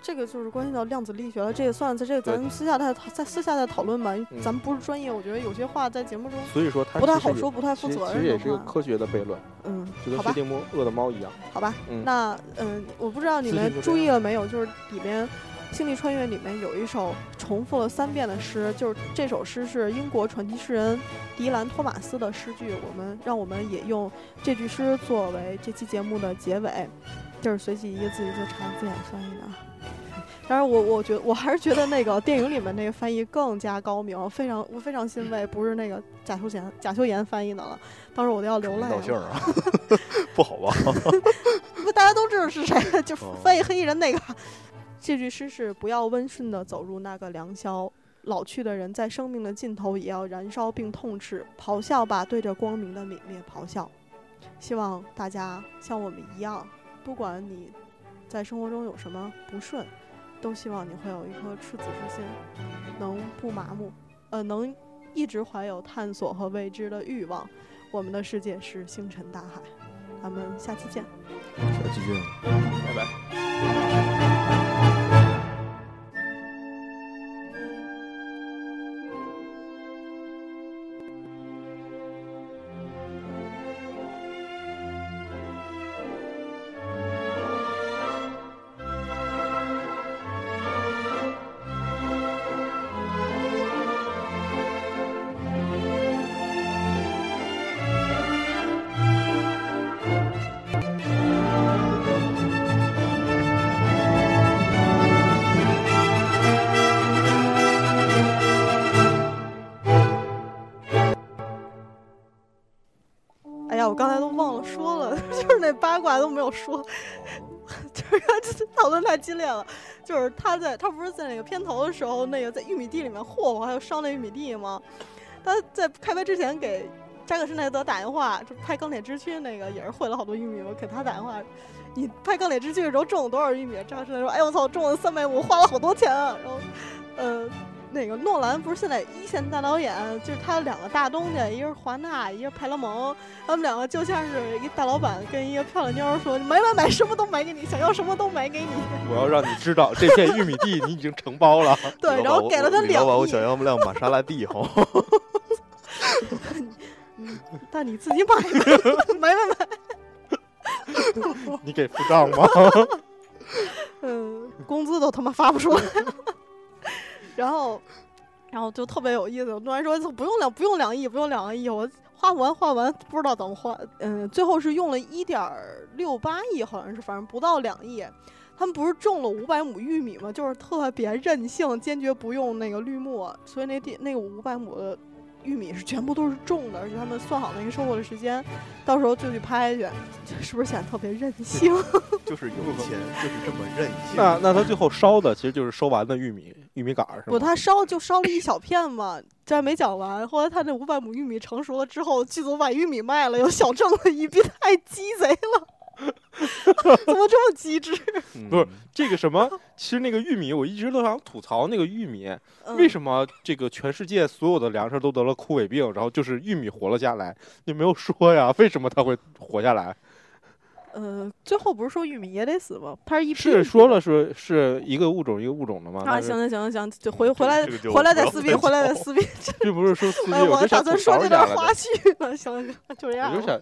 这个就是关系到量子力学了，这也算在这个咱私下再再私下再讨论吧。咱们不是专业，我觉得有些话在节目中，所以说不太好说，不太负责任。其实也是个科学的悖论，嗯，就跟薛定谔的猫一样。好吧，那嗯，我不知道你们注意了没有，就是里边《星际穿越》里面有一首重复了三遍的诗，就是这首诗是英国传奇诗人迪兰·托马斯的诗句。我们让我们也用这句诗作为这期节目的结尾，就是随机一个字一个查字典翻译的。但是我我觉得我还是觉得那个电影里面那个翻译更加高明，非常我非常欣慰，不是那个贾秀贤贾秀妍翻译的了。当时我都要流泪了。高兴啊，*laughs* 不好吧？*laughs* 不，大家都知道是谁，就翻译黑衣人那个。这句诗是：不要温顺的走入那个良宵，老去的人在生命的尽头也要燃烧并痛斥，咆哮吧，对着光明的泯灭咆哮。希望大家像我们一样，不管你在生活中有什么不顺。都希望你会有一颗赤子之心，能不麻木，呃，能一直怀有探索和未知的欲望。我们的世界是星辰大海，咱们下期见。下期见，拜拜。说，*laughs* 就是讨论太激烈了。就是他在他不是在那个片头的时候，那个在玉米地里面霍霍，还有烧那玉米地吗？他在开拍之前给扎克施耐德打电话，就拍《钢铁之躯》那个也是毁了好多玉米我，给他打电话，你拍《钢铁之躯》的时候种了多少玉米？扎克施耐德说：“哎我操，种了三百亩，花了好多钱啊。”然后，呃。那个诺兰不是现在一线大导演，就是他两个大东家，一个是华纳，一个派拉蒙，他们两个就像是一大老板跟一个漂亮妞说：“买买买，什么都买给你，想要什么都买给你。”我要让你知道，这片玉米地你已经承包了。对，然后给了他两亿。我想要辆玛莎拉蒂，哈。*laughs* 但你自己买，买买买。*laughs* 你给付账吗？*laughs* 嗯，工资都他妈发不出来。然后，然后就特别有意思。突然说不用两不用两亿，不用两个亿，我花不完，花完不知道怎么花。嗯，最后是用了一点六八亿，好像是，反正不到两亿。他们不是种了五百亩玉米吗？就是特别任性，坚决不用那个绿幕，所以那地那个五百亩的。玉米是全部都是种的，而且他们算好那个收获的时间，到时候就去拍去，是不是显得特别任性？*laughs* 就是有钱，就是这么任性。那那他最后烧的其实就是收完的玉米，玉米杆儿是不，他烧就烧了一小片嘛，这还没讲完。后来他那五百亩玉米成熟了之后，剧组把玉米卖了，又小挣了一笔，太鸡贼了。*laughs* 怎么这么机智？不是这个什么？其实那个玉米，我一直都想吐槽那个玉米，为什么这个全世界所有的粮食都得了枯萎病，然后就是玉米活了下来？你没有说呀？为什么它会活下来？*laughs* 呃，最后不是说玉米也得死吗？它是一是说了是是一个物种一个物种的吗？啊，行行行行，就回回来回来再撕逼，回来再撕逼。*laughs* 并不是说撕逼，我打算说这段花絮呢。行行，就这样。我就想